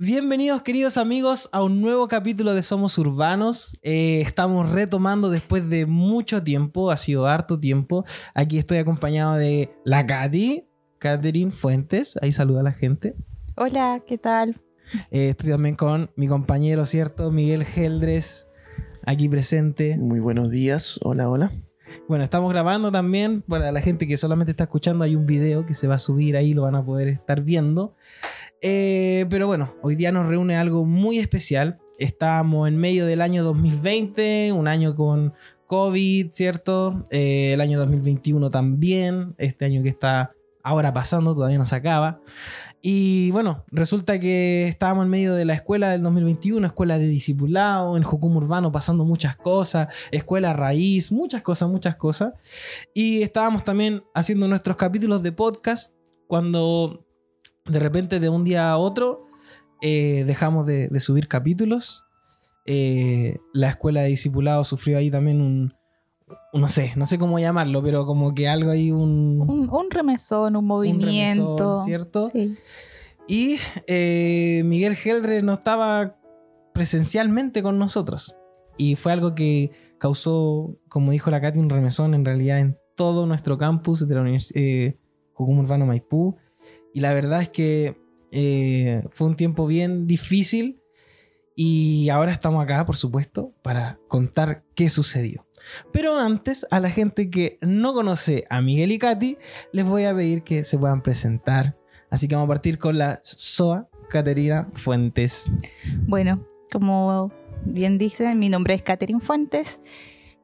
Bienvenidos queridos amigos a un nuevo capítulo de Somos Urbanos. Eh, estamos retomando después de mucho tiempo, ha sido harto tiempo. Aquí estoy acompañado de la Katy, Catherine Fuentes. Ahí saluda a la gente. Hola, ¿qué tal? Eh, estoy también con mi compañero, ¿cierto? Miguel Geldres, aquí presente. Muy buenos días, hola, hola. Bueno, estamos grabando también. Para la gente que solamente está escuchando, hay un video que se va a subir ahí, lo van a poder estar viendo. Eh, pero bueno, hoy día nos reúne algo muy especial. Estamos en medio del año 2020, un año con COVID, ¿cierto? Eh, el año 2021 también, este año que está ahora pasando, todavía no se acaba. Y bueno, resulta que estábamos en medio de la escuela del 2021, escuela de discipulado, en Jucum Urbano pasando muchas cosas, escuela raíz, muchas cosas, muchas cosas. Y estábamos también haciendo nuestros capítulos de podcast cuando de repente de un día a otro eh, dejamos de, de subir capítulos. Eh, la escuela de discipulado sufrió ahí también un, no sé, no sé cómo llamarlo, pero como que algo ahí un... Un, un remesón, un movimiento. remesón, ¿cierto? Sí. Y eh, Miguel Geldre no estaba presencialmente con nosotros. Y fue algo que causó, como dijo la Katy, un remesón en realidad en todo nuestro campus de la Universidad eh, Jucum Urbano Maipú. Y la verdad es que eh, fue un tiempo bien difícil. Y ahora estamos acá, por supuesto, para contar qué sucedió. Pero antes, a la gente que no conoce a Miguel y Katy, les voy a pedir que se puedan presentar. Así que vamos a partir con la SOA Caterina Fuentes. Bueno, como bien dicen, mi nombre es Catherine Fuentes.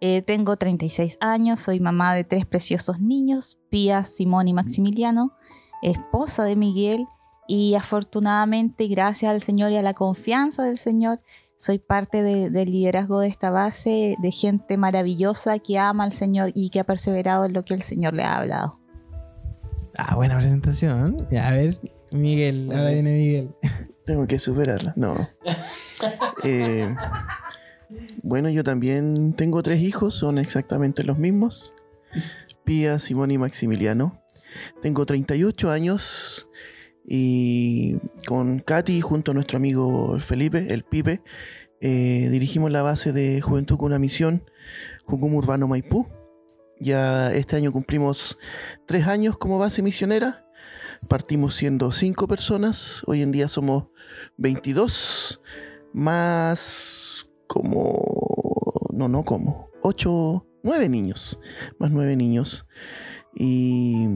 eh, tengo 36 años, soy mamá de tres preciosos niños, Pía, Simón y Maximiliano, esposa de Miguel y afortunadamente, gracias al Señor y a la confianza del Señor, soy parte de- del liderazgo de esta base de gente maravillosa que ama al Señor y que ha perseverado en lo que el Señor le ha hablado. Ah, buena presentación. Ya, a ver, Miguel, ahora viene Miguel. Tengo que superarla, no. Eh, bueno, yo también tengo tres hijos, son exactamente los mismos. Pía, Simón y Maximiliano. Tengo 38 años y con Katy junto a nuestro amigo Felipe, el Pipe, eh, dirigimos la base de Juventud con una misión, Jucum Urbano Maipú. Ya este año cumplimos tres años como base misionera. Partimos siendo cinco personas, hoy en día somos 22, más como, no, no como, ocho, nueve niños, más nueve niños. Y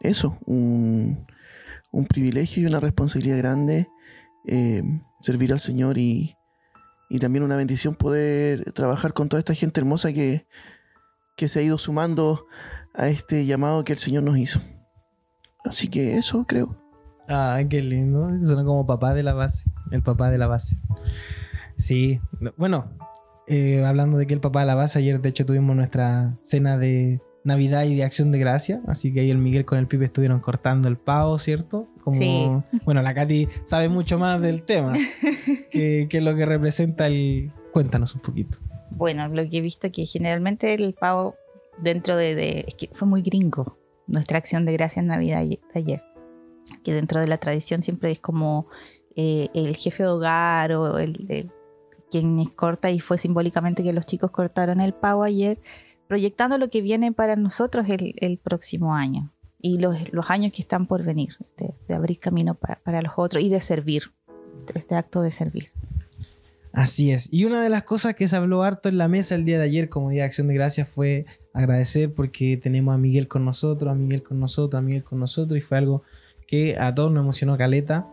eso, un, un privilegio y una responsabilidad grande eh, servir al Señor y, y también una bendición poder trabajar con toda esta gente hermosa que, que se ha ido sumando a este llamado que el Señor nos hizo. Así que eso creo. Ah, qué lindo. Suena como papá de la base. El papá de la base. Sí. Bueno, eh, hablando de que el papá de la base, ayer de hecho tuvimos nuestra cena de Navidad y de Acción de Gracia. Así que ahí el Miguel con el Pipe estuvieron cortando el pavo, ¿cierto? Como, Sí. Bueno, la Katy sabe mucho más del tema. que, que lo que representa el... Cuéntanos un poquito. Bueno, lo que he visto que generalmente el pavo dentro de, de- es que fue muy gringo nuestra acción de gracias en Navidad ayer- de ayer, que dentro de la tradición siempre es como eh, el jefe de hogar o el, el- quien corta y fue simbólicamente que los chicos cortaron el pavo ayer, proyectando lo que viene para nosotros el, próximo año y los, los años que están por venir, de, abrir camino pa- para los otros y de servir, este acto de servir. Así es. Y una de las cosas que se habló harto en la mesa el día de ayer como Día de Acción de Gracias fue agradecer porque tenemos a Miguel con nosotros, a Miguel con nosotros, a Miguel con nosotros y fue algo que a todos nos emocionó caleta.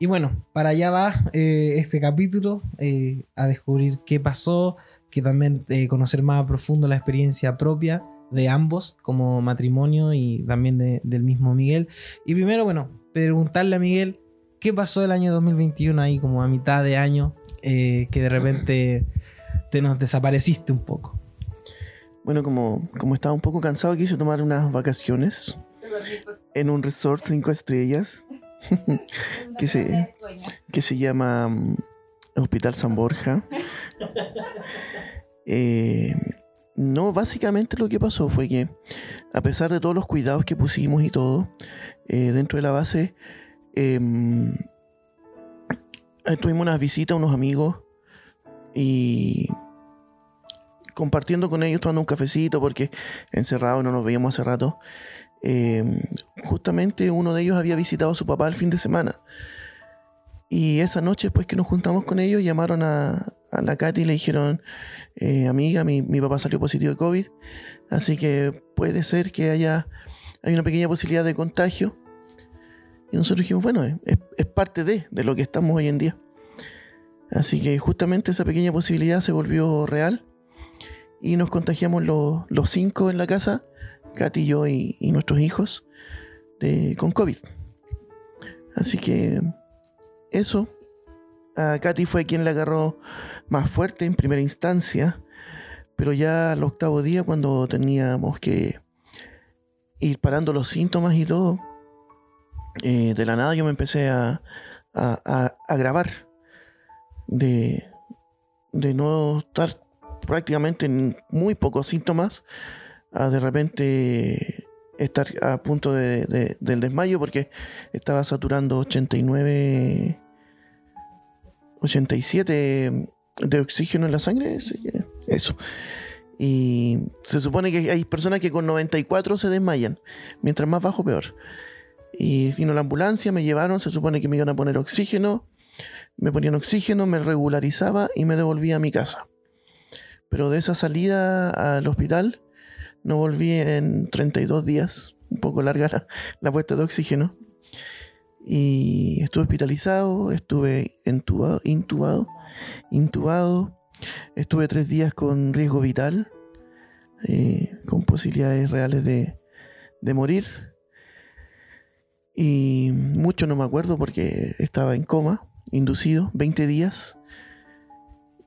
Y bueno, para allá va eh, este capítulo, eh, a descubrir qué pasó, que también eh, conocer más a profundo la experiencia propia de ambos como matrimonio y también de- del mismo Miguel. Y primero, bueno, preguntarle a Miguel qué pasó el año 2021 ahí como a mitad de año, eh, que de repente te nos desapareciste un poco. Bueno, como, como estaba un poco cansado, quise tomar unas vacaciones en un resort cinco estrellas que se, que se llama mm, Hospital San Borja. Eh, no, básicamente lo que pasó fue que, a pesar de todos los cuidados que pusimos y todo, eh, dentro de la base, em, eh, tuvimos unas visitas unos amigos y compartiendo con ellos, tomando un cafecito, porque encerrado no nos veíamos hace rato. eh, justamente uno de ellos había visitado a su papá el fin de semana. Y esa noche, después que nos juntamos con ellos, llamaron a, a la Katy y le dijeron, eh, amiga, mi, mi papá salió positivo de COVID, así que puede ser que haya hay una pequeña posibilidad de contagio. Y nosotros dijimos, bueno, es, es parte de, de lo que estamos hoy en día. Así que justamente esa pequeña posibilidad se volvió real y nos contagiamos los, los cinco en la casa, Katy, yo y, y nuestros hijos, de, con COVID. Así que eso, a Katy fue quien la agarró más fuerte en primera instancia, pero ya al octavo día, cuando teníamos que ir parando los síntomas y todo, eh, de la nada yo me empecé a, a, a, a grabar de, de no estar prácticamente en muy pocos síntomas. A de repente estar a punto de, de- del desmayo porque estaba saturando 89 87 de oxígeno en la sangre eso y se supone que hay personas que con 94 se desmayan mientras más bajo peor y vino la ambulancia me llevaron se supone que me iban a poner oxígeno me ponían oxígeno, me regularizaba y me devolvía a mi casa. Pero de esa salida al hospital no volví en 32 días, un poco larga la, la puesta de oxígeno. Y estuve hospitalizado, estuve intubado, intubado, estuve tres días con riesgo vital, eh, con posibilidades reales de, de morir. Y mucho no me acuerdo porque estaba en coma inducido, 20 días.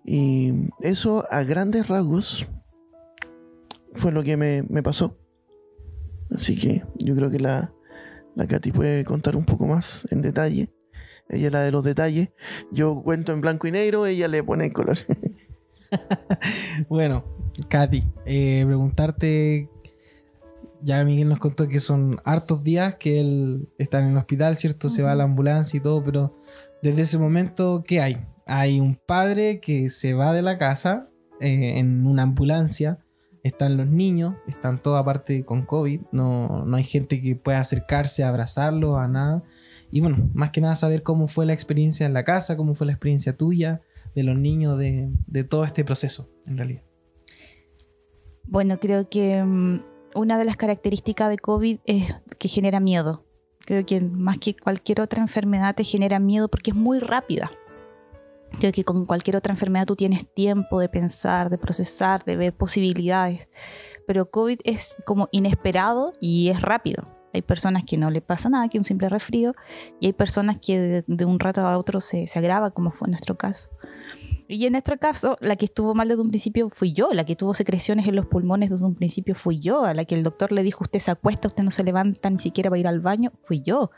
Y eso a grandes rasgos fue lo que me, me pasó. Así que yo creo que la, la Katy puede contar un poco más en detalle. Ella es la de los detalles. Yo cuento en blanco y negro, ella le pone en color. Bueno, Katy, eh, preguntarte. Ya Miguel nos contó que son hartos días que él está en el hospital, ¿cierto? Se va a la ambulancia y todo, pero desde ese momento, ¿qué hay? Hay un padre que se va de la casa eh, en una ambulancia, están los niños, están toda aparte con COVID, no, no hay gente que pueda acercarse a abrazarlo, a nada. Y bueno, más que nada saber cómo fue la experiencia en la casa, cómo fue la experiencia tuya, de los niños, de, de todo este proceso, en realidad. Bueno, creo que mm, una de las características de COVID es que genera miedo. Creo que más que cualquier otra enfermedad te genera miedo porque es muy rápida. Creo que con cualquier otra enfermedad tú tienes tiempo de pensar, de procesar, de ver posibilidades. Pero COVID es como inesperado y es rápido. Hay personas que no le pasa nada, que un simple resfrío, y hay personas que de, de un rato a otro se, se agrava, como fue nuestro caso. Y en nuestro caso, la que estuvo mal desde un principio fui yo, la que tuvo secreciones en los pulmones desde un principio fui yo, a la que el doctor le dijo, usted se acuesta, usted no se levanta ni siquiera va a ir al baño, fui yo.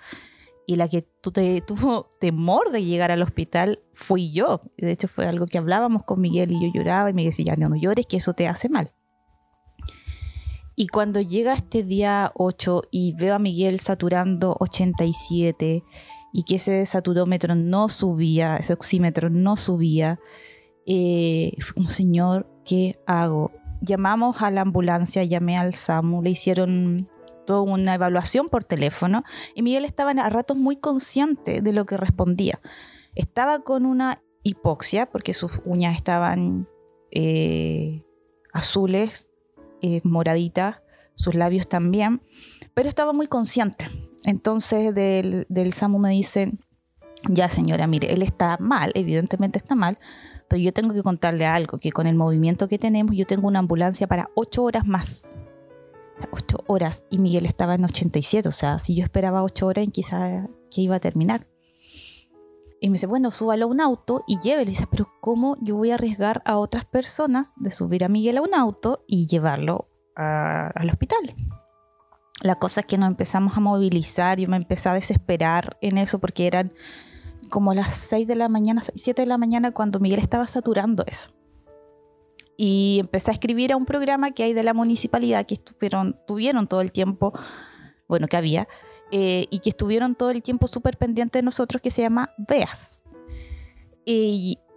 Y la que te- tuvo temor de llegar al hospital fui yo. De hecho, fue algo que hablábamos con Miguel y yo lloraba y me decía, no, no llores, que eso te hace mal. Y cuando llega este día 8 y veo a Miguel saturando 87 y que ese saturómetro no subía, ese oxímetro no subía, eh, fue como, Señor, ¿qué hago? Llamamos a la ambulancia, llamé al SAMU, le hicieron una evaluación por teléfono y Miguel estaba a ratos muy consciente de lo que respondía. Estaba con una hipoxia porque sus uñas estaban eh, azules, eh, moraditas, sus labios también, pero estaba muy consciente. Entonces del, del SAMU me dicen, ya señora, mire, él está mal, evidentemente está mal, pero yo tengo que contarle algo, que con el movimiento que tenemos yo tengo una ambulancia para ocho horas más. Ocho horas y Miguel estaba en 87, o sea, si yo esperaba ocho horas, quizá que iba a terminar. Y me dice, bueno, súbalo a un auto y llévelo. Y dice, pero ¿cómo yo voy a arriesgar a otras personas de subir a Miguel a un auto y llevarlo a- al hospital? La cosa es que nos empezamos a movilizar, yo me empecé a desesperar en eso porque eran como las 6 de la mañana, 7 de la mañana cuando Miguel estaba saturando eso. Y empecé a escribir a un programa que hay de la municipalidad que estuvieron, tuvieron todo el tiempo, bueno, que había, eh, y que estuvieron todo el tiempo súper pendientes de nosotros, que se llama VEAS.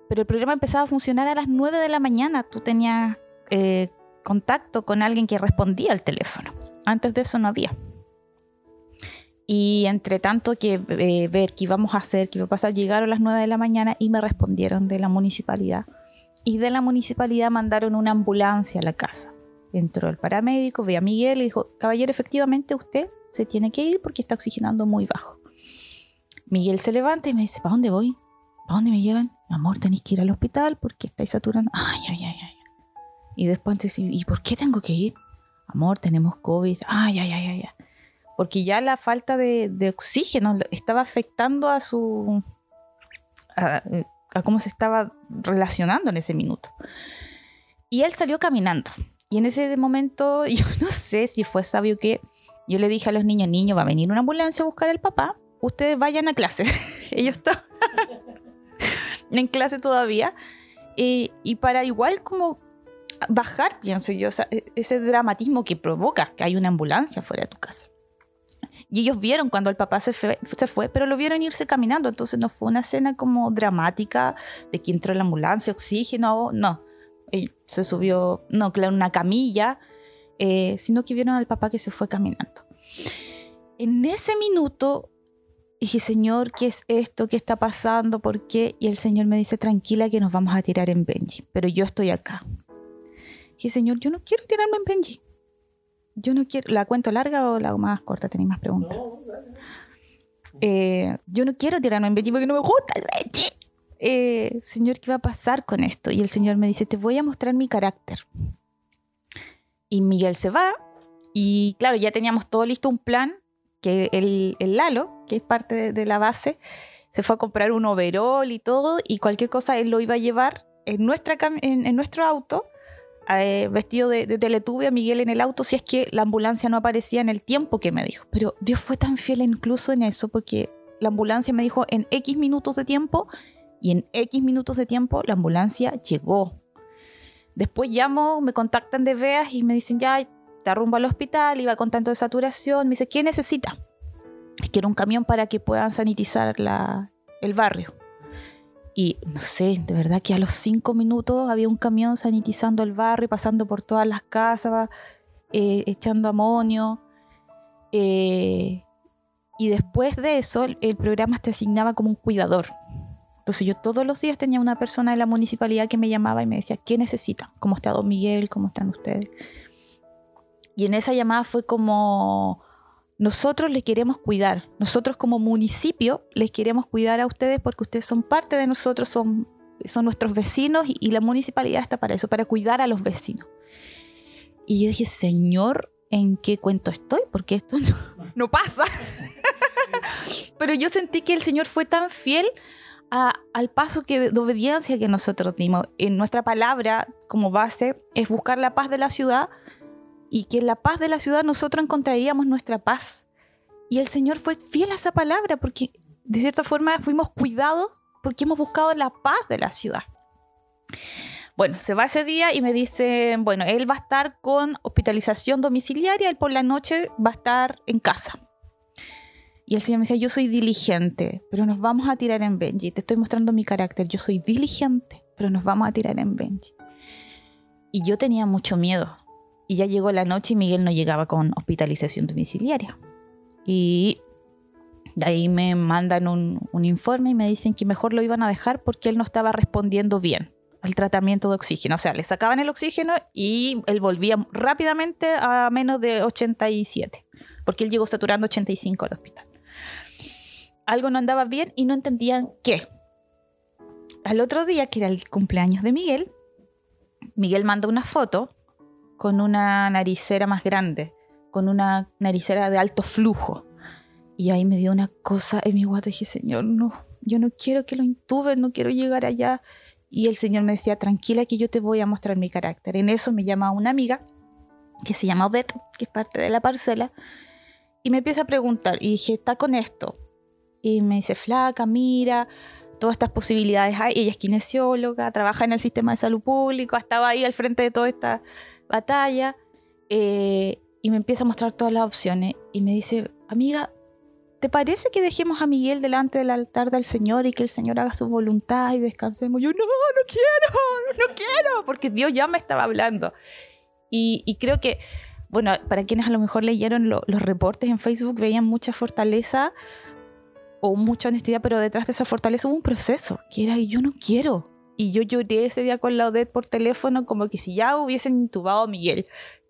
Pero el programa empezaba a funcionar a las 9 de la mañana. Tú tenías eh, contacto con alguien que respondía al teléfono. Antes de eso no había. Y entre tanto que eh, ver qué íbamos a hacer, qué iba a pasar, llegaron a las 9 de la mañana y me respondieron de la municipalidad. Y de la municipalidad mandaron una ambulancia a la casa. Entró el paramédico, ve a Miguel y dijo, caballero, efectivamente usted se tiene que ir porque está oxigenando muy bajo. Miguel se levanta y me dice, ¿para dónde voy? ¿Para dónde me llevan? Amor, tenéis que ir al hospital porque estáis saturando. Ay, ay, ay, ay. Y después dice, ¿y por qué tengo que ir? Amor, tenemos COVID. Ay, ay, ay, ay. ay porque ya la falta de, oxígeno estaba afectando a su... A, cómo se estaba relacionando en ese minuto. Y él salió caminando. Y en ese momento, yo no sé si fue sabio que yo le dije a los niños, niños, va a venir una ambulancia a buscar al papá, ustedes vayan a clase. Ellos están en clase todavía. y para igual como bajar, pienso yo, e, ese dramatismo que provoca que hay una ambulancia fuera de tu casa. Y ellos vieron cuando el papá se fue, se fue, pero lo vieron irse caminando. Entonces no fue una escena como dramática de que entró en la ambulancia, oxígeno, no. Se subió, no, claro, una camilla, eh, sino que vieron al papá que se fue caminando. En ese minuto dije, Señor, ¿qué es esto? ¿Qué está pasando? ¿Por qué? Y el Señor me dice, tranquila que nos vamos a tirar en Benji, pero yo estoy acá. Dije, Señor, yo no quiero tirarme en Benji yo no quiero, ¿la cuento larga o la más corta? Tenéis más preguntas. Eh, yo no quiero tirarme en Benji porque no me gusta el Benji. Eh, señor, ¿qué va a pasar con esto? Y el Señor me dice, te voy a mostrar mi carácter. Y Miguel se va y claro, ya teníamos todo listo, un plan, que el, el Lalo, que es parte de, la base, se fue a comprar un overall y todo, y cualquier cosa él lo iba a llevar en, nuestra, en nuestro auto eh, vestido de, de a Miguel en el auto si es que la ambulancia no aparecía en el tiempo que me dijo. Pero Dios fue tan fiel incluso en eso porque la ambulancia me dijo en X minutos de tiempo y en X minutos de tiempo la ambulancia llegó. Después llamo, me contactan de VEAS y me dicen ya te arrumbo al hospital, iba con tanto de saturación. Me dice, ¿qué necesita? Quiero un camión para que puedan sanitizar la, el barrio. Y no sé, de verdad que a los cinco minutos había un camión sanitizando el barrio, pasando por todas las casas, eh, echando amonio. Eh, y después de eso, el, programa te asignaba como un cuidador. Entonces yo todos los días tenía una persona de la municipalidad que me llamaba y me decía, ¿qué necesita? ¿Cómo está Don Miguel? ¿Cómo están ustedes? Y en esa llamada fue como, nosotros les queremos cuidar. Nosotros como municipio les queremos cuidar a ustedes porque ustedes son parte de nosotros, son, son nuestros vecinos y, la municipalidad está para eso, para cuidar a los vecinos. Y yo dije, Señor, ¿en qué cuento estoy? Porque esto no, pasa. Pero yo sentí que el Señor fue tan fiel al paso que, de obediencia que nosotros dimos. En nuestra palabra como base es buscar la paz de la ciudad y que en la paz de la ciudad nosotros encontraríamos nuestra paz. Y el Señor fue fiel a esa palabra porque de cierta forma fuimos cuidados porque hemos buscado la paz de la ciudad. Bueno, se va ese día y me dice, bueno, él va a estar con hospitalización domiciliaria, él por la noche va a estar en casa. Y el Señor me decía, yo soy diligente, pero nos vamos a tirar en Benji. Te estoy mostrando mi carácter. Yo soy diligente, pero nos vamos a tirar en Benji. Y yo tenía mucho miedo y ya llegó la noche y Miguel no llegaba con hospitalización domiciliaria. Y de ahí me mandan un, informe y me dicen que mejor lo iban a dejar porque él no estaba respondiendo bien al tratamiento de oxígeno. O sea, le sacaban el oxígeno y él volvía rápidamente a menos de 87, porque él llegó saturando 85 al hospital. Algo no andaba bien y no entendían qué. Al otro día, que era el cumpleaños de Miguel, Miguel manda una foto con una naricera más grande, con una naricera de alto flujo. Y ahí me dio una cosa en mi guata. Dije, Señor, no, yo no quiero que lo intuben, no quiero llegar allá. Y el Señor me decía, tranquila que yo te voy a mostrar mi carácter. En eso me llama una amiga que se llama Odette, que es parte de la parcela, y me empieza a preguntar. Y dije, está con esto. Y me dice, flaca, mira, todas estas posibilidades hay. Ella es kinesióloga, trabaja en el sistema de salud público, estaba ahí al frente de toda esta batalla eh, y me empieza a mostrar todas las opciones y me dice, amiga, ¿te parece que dejemos a Miguel delante del altar del Señor y que el Señor haga su voluntad y descansemos? Yo, no, no quiero, no quiero, porque Dios ya me estaba hablando. Y, creo que, bueno, para quienes a lo mejor leyeron los reportes en Facebook, veían mucha fortaleza o mucha honestidad, pero detrás de esa fortaleza hubo un proceso, que era, yo no quiero. Y yo lloré ese día con la Odette por teléfono como que si ya hubiesen intubado a Miguel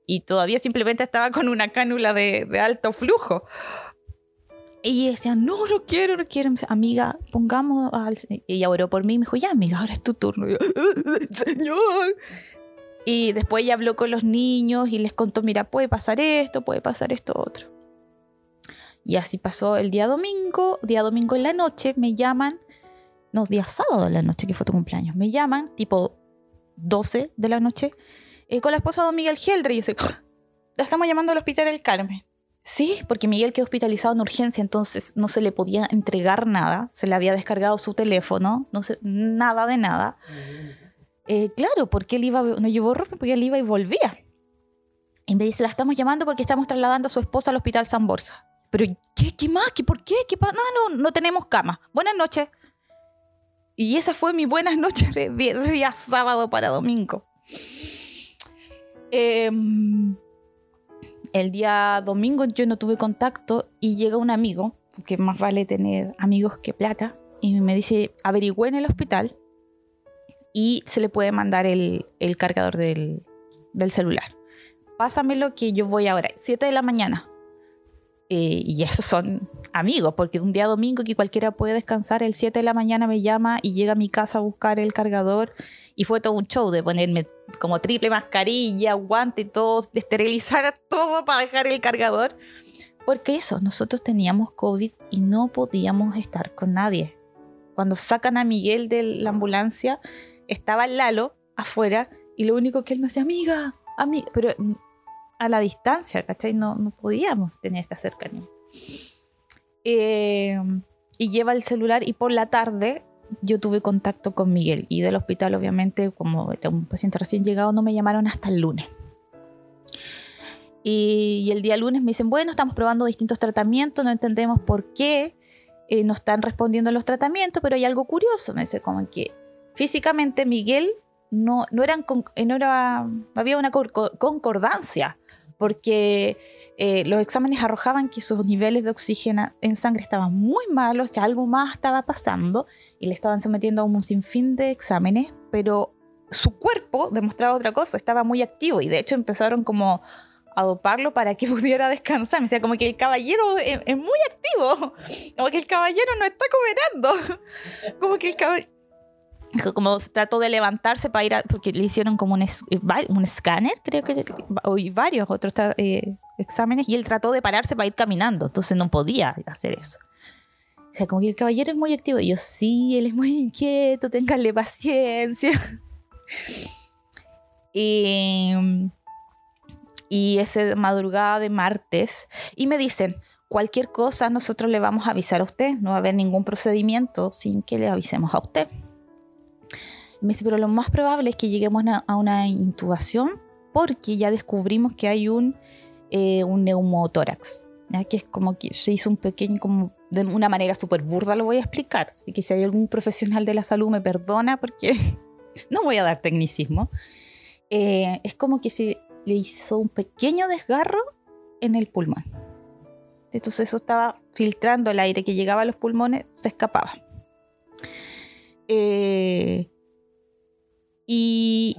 y todavía simplemente estaba con una cánula de, alto flujo. Y decía, no, no quiero, no quiero. amiga, pongamos al... Ella oró por mí y me dijo, ya, amiga, ahora es tu turno. Y yo, Señor. Y después ella habló con los niños y les contó, mira, puede pasar esto, puede pasar esto otro. Y así pasó el día domingo. Día domingo en la noche me llaman, no, día sábado en la noche, que fue tu cumpleaños. Me llaman, tipo 12 de la noche, eh, con la esposa de don Miguel Geldre. Y yo sé, la estamos llamando al hospital El Carmen. Sí, porque Miguel quedó hospitalizado en urgencia, entonces no se le podía entregar nada, se le había descargado su teléfono, no sé, nada de nada. Eh, claro, porque él iba, no llevó ropa porque él iba y volvía. Y me dice, la estamos llamando porque estamos trasladando a su esposa al hospital San Borja. Pero, ¿qué, qué más? ¿Qué, ¿Por qué? ¿Qué no, no, no tenemos cama. Buenas noches. Y esa fue mi buenas noches de día, sábado para domingo. Eh, el día domingo yo no tuve contacto y llega un amigo, que más vale tener amigos que plata, y me dice, averigüé en el hospital y se le puede mandar el, cargador del, celular. Pásamelo que yo voy ahora, 7 de la mañana. Eh, y esos son amigos, porque un día domingo que cualquiera puede descansar, el 7 de la mañana me llama y llega a mi casa a buscar el cargador y fue todo un show de ponerme como triple mascarilla, guante, todo, de esterilizar todo para dejar el cargador. Porque eso, nosotros teníamos COVID y no podíamos estar con nadie. Cuando sacan a Miguel de la ambulancia, estaba Lalo afuera y lo único que él me decía, amiga, amiga, pero a la distancia, ¿cachai? No, no podíamos tener esta cercanía. Eh, y lleva el celular y por la tarde yo tuve contacto con Miguel y del hospital obviamente como era un paciente recién llegado no me llamaron hasta el lunes. Y, el día lunes me dicen, bueno, estamos probando distintos tratamientos, no entendemos por qué eh, no están respondiendo los tratamientos, pero hay algo curioso, me dice, como que físicamente Miguel no, no, eran, no, era, había una concordancia, porque eh, los exámenes arrojaban que sus niveles de oxígeno en sangre estaban muy malos, que algo más estaba pasando y le estaban sometiendo a un sinfín de exámenes, pero su cuerpo demostraba otra cosa, estaba muy activo y de hecho empezaron como a doparlo para que pudiera descansar. O sea, como que el caballero es, es muy activo, como que el caballero no está cooperando, como que el caballero como trató de levantarse para ir a, porque le hicieron como un, un escáner, creo que, y varios otros eh, exámenes, y él trató de pararse para ir caminando, entonces no podía hacer eso. O sea, como que el caballero es muy activo. Y yo, sí, él es muy inquieto, ténganle paciencia. y, y esa madrugada de martes, y me dicen, cualquier cosa nosotros le vamos a avisar a usted, no va a haber ningún procedimiento sin que le avisemos a usted. Me dice, pero lo más probable es que lleguemos a una intubación porque ya descubrimos que hay un, eh, un neumotórax, que es como que se hizo un pequeño, como de una manera súper burda lo voy a explicar, así que si hay algún profesional de la salud me perdona porque no voy a dar tecnicismo. Eh, es como que se le hizo un pequeño desgarro en el pulmón. Entonces eso estaba filtrando el aire que llegaba a los pulmones, se escapaba. Eh, y.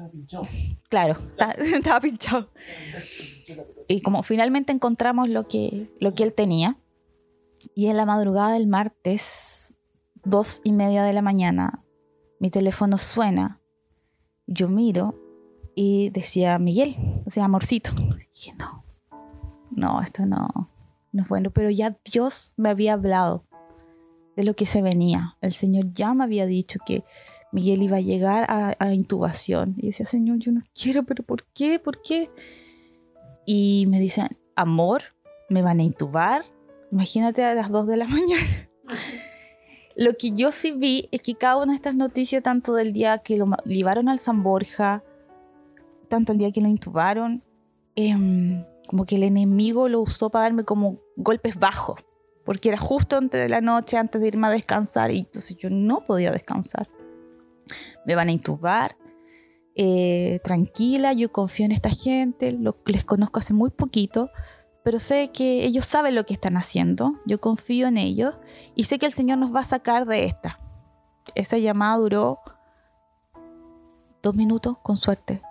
Claro, estaba pinchado. Y como finalmente encontramos lo que, lo que él tenía, y en la madrugada del martes, dos y media de la mañana, mi teléfono suena. Yo miro y decía Miguel, decía amorcito. Y dije, no, no, esto no, no es bueno. Pero ya Dios me había hablado de lo que se venía. El Señor ya me había dicho que Miguel iba a llegar a, intubación. Y decía, Señor, yo no quiero, pero ¿por qué? ¿Por qué? Y me dicen, amor, me van a intubar. Imagínate a las 2 de la mañana. lo que yo sí vi es que cada una de estas noticias, tanto del día que lo llevaron al San Borja, tanto el día que lo intubaron, em, como que el enemigo lo usó para darme como golpes bajos porque era justo antes de la noche, antes de irme a descansar, y entonces yo no podía descansar. Me van a intubar, eh, tranquila, yo confío en esta gente, lo, les conozco hace muy poquito, pero sé que ellos saben lo que están haciendo, yo confío en ellos y sé que el Señor nos va a sacar de esta. Esa llamada duró dos minutos, con suerte.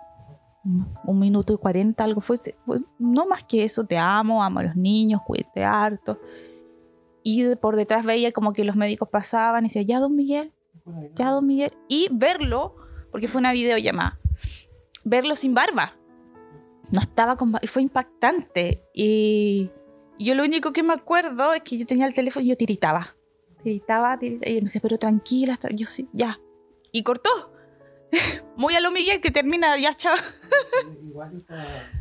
Un minuto y cuarenta, algo fue, fue, No más que eso, te amo, amo a los niños, cuídate harto. Y por detrás veía como que los médicos pasaban y decía, ya, don Miguel, ya, don Miguel. Y verlo, porque fue una videollamada, verlo sin barba. No estaba con barba. Y fue impactante. Y yo lo único que me acuerdo es que yo tenía el teléfono y yo tiritaba. Tiritaba, tiritaba. Y me decía, pero tranquila, yo sí, ya. Y cortó. Muy a lo Miguel que termina ya, chaval.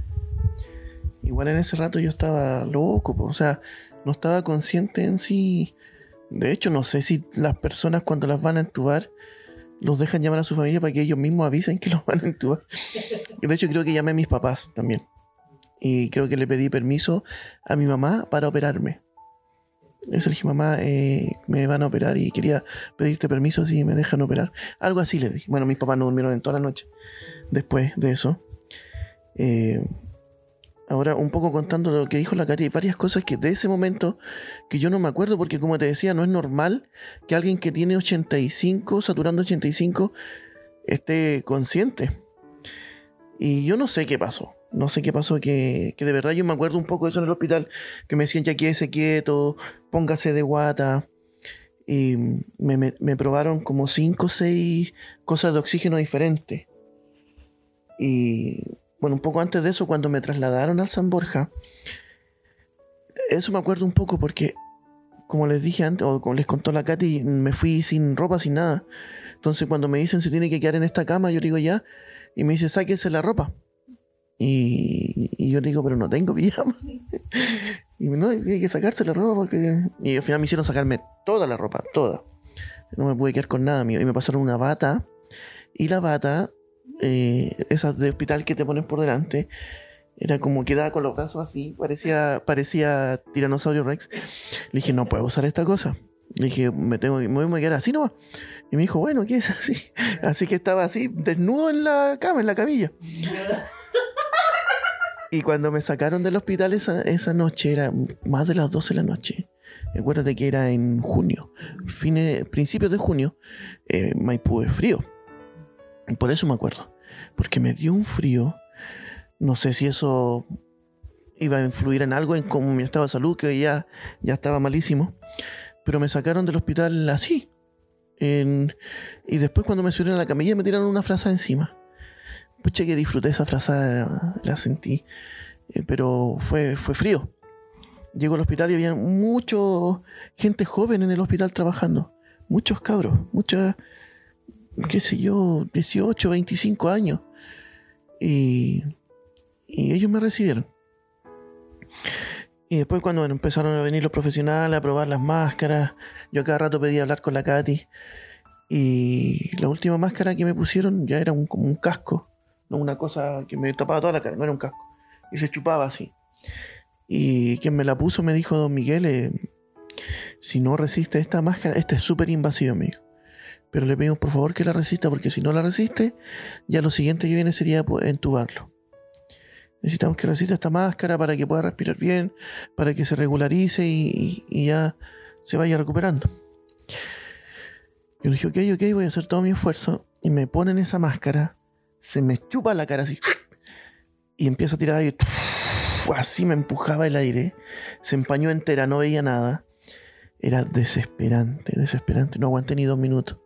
Igual en ese rato yo estaba loco, o sea, no estaba consciente en sí. De hecho, no sé si las personas cuando las van a entubar los dejan llamar a su familia para que ellos mismos avisen que los van a entubar. De hecho, creo que llamé a mis papás también. Y creo que le pedí permiso a mi mamá para operarme. Eso le dije, mamá, eh, me van a operar y quería pedirte permiso si me dejan operar. Algo así le dije. Bueno, mis papás no durmieron en toda la noche después de eso. Eh, ahora, un poco contando lo que dijo la Cari, varias cosas que de ese momento que yo no me acuerdo, porque como te decía, no es normal que alguien que tiene 85, saturando 85, esté consciente. Y yo no sé qué pasó. No sé qué pasó, que, que, de verdad yo me acuerdo un poco de eso en el hospital, que me decían ya quédese quieto, póngase de guata. Y me, me, me probaron como 5 o 6 cosas de oxígeno diferentes. Y bueno, un poco antes de eso, cuando me trasladaron al San Borja, eso me acuerdo un poco porque, como les dije antes, o como les contó la Katy, me fui sin ropa, sin nada. Entonces, cuando me dicen se tiene que quedar en esta cama, yo digo ya, y me dice sáquese la ropa. Y, yo digo, pero no tengo pijama. y no, hay que sacarse la ropa porque. Y al final me hicieron sacarme toda la ropa, toda. No me pude quedar con nada mío. Y me pasaron una bata. Y la bata, eh, esas de hospital que te ponen por delante, era como quedaba con los brazos así, parecía, parecía tiranosaurio Rex. Le dije, no puedo usar esta cosa. Le dije, me tengo me voy a quedar así nomás. Y me dijo, bueno, ¿qué es así? Así que estaba así, desnudo en la cama, en la camilla. Y cuando me sacaron del hospital esa, esa noche, era más de las 12 de la noche. Acuérdate que era en junio, fines, principios de junio, eh, Maipú es frío. Y por eso me acuerdo. Porque me dio un frío. No sé si eso iba a influir en algo en cómo mi estado de salud, que ya, ya estaba malísimo. Pero me sacaron del hospital así. y después cuando me subieron a la camilla me tiraron una frase encima. Pucha que disfruté esa frase, la sentí. Eh, pero fue, fue frío. Llego al hospital y había mucha gente joven en el hospital trabajando. Muchos cabros, muchas, qué sé yo, 18, 25 años. Y, y ellos me recibieron. Y después cuando empezaron a venir los profesionales a probar las máscaras, yo cada rato pedía hablar con la Katy. Y la última máscara que me pusieron ya era un, como un casco no una cosa que me tapaba toda la cara, no era un casco. Y se chupaba así. Y quien me la puso me dijo, don Miguel, eh, si no resiste esta máscara, esta es súper invasiva, me dijo. Pero le pedimos por favor que la resista, porque si no la resiste, ya lo siguiente que viene sería pues, entubarlo. Necesitamos que resista esta máscara para que pueda respirar bien, para que se regularice y, ya se vaya recuperando. Yo le dije, ok, ok, voy a hacer todo mi esfuerzo. Y me ponen esa máscara se me chupa la cara así. Y empieza a tirar aire. Así me empujaba el aire. Se empañó entera, no veía nada. Era desesperante, desesperante. No aguanté ni dos minutos.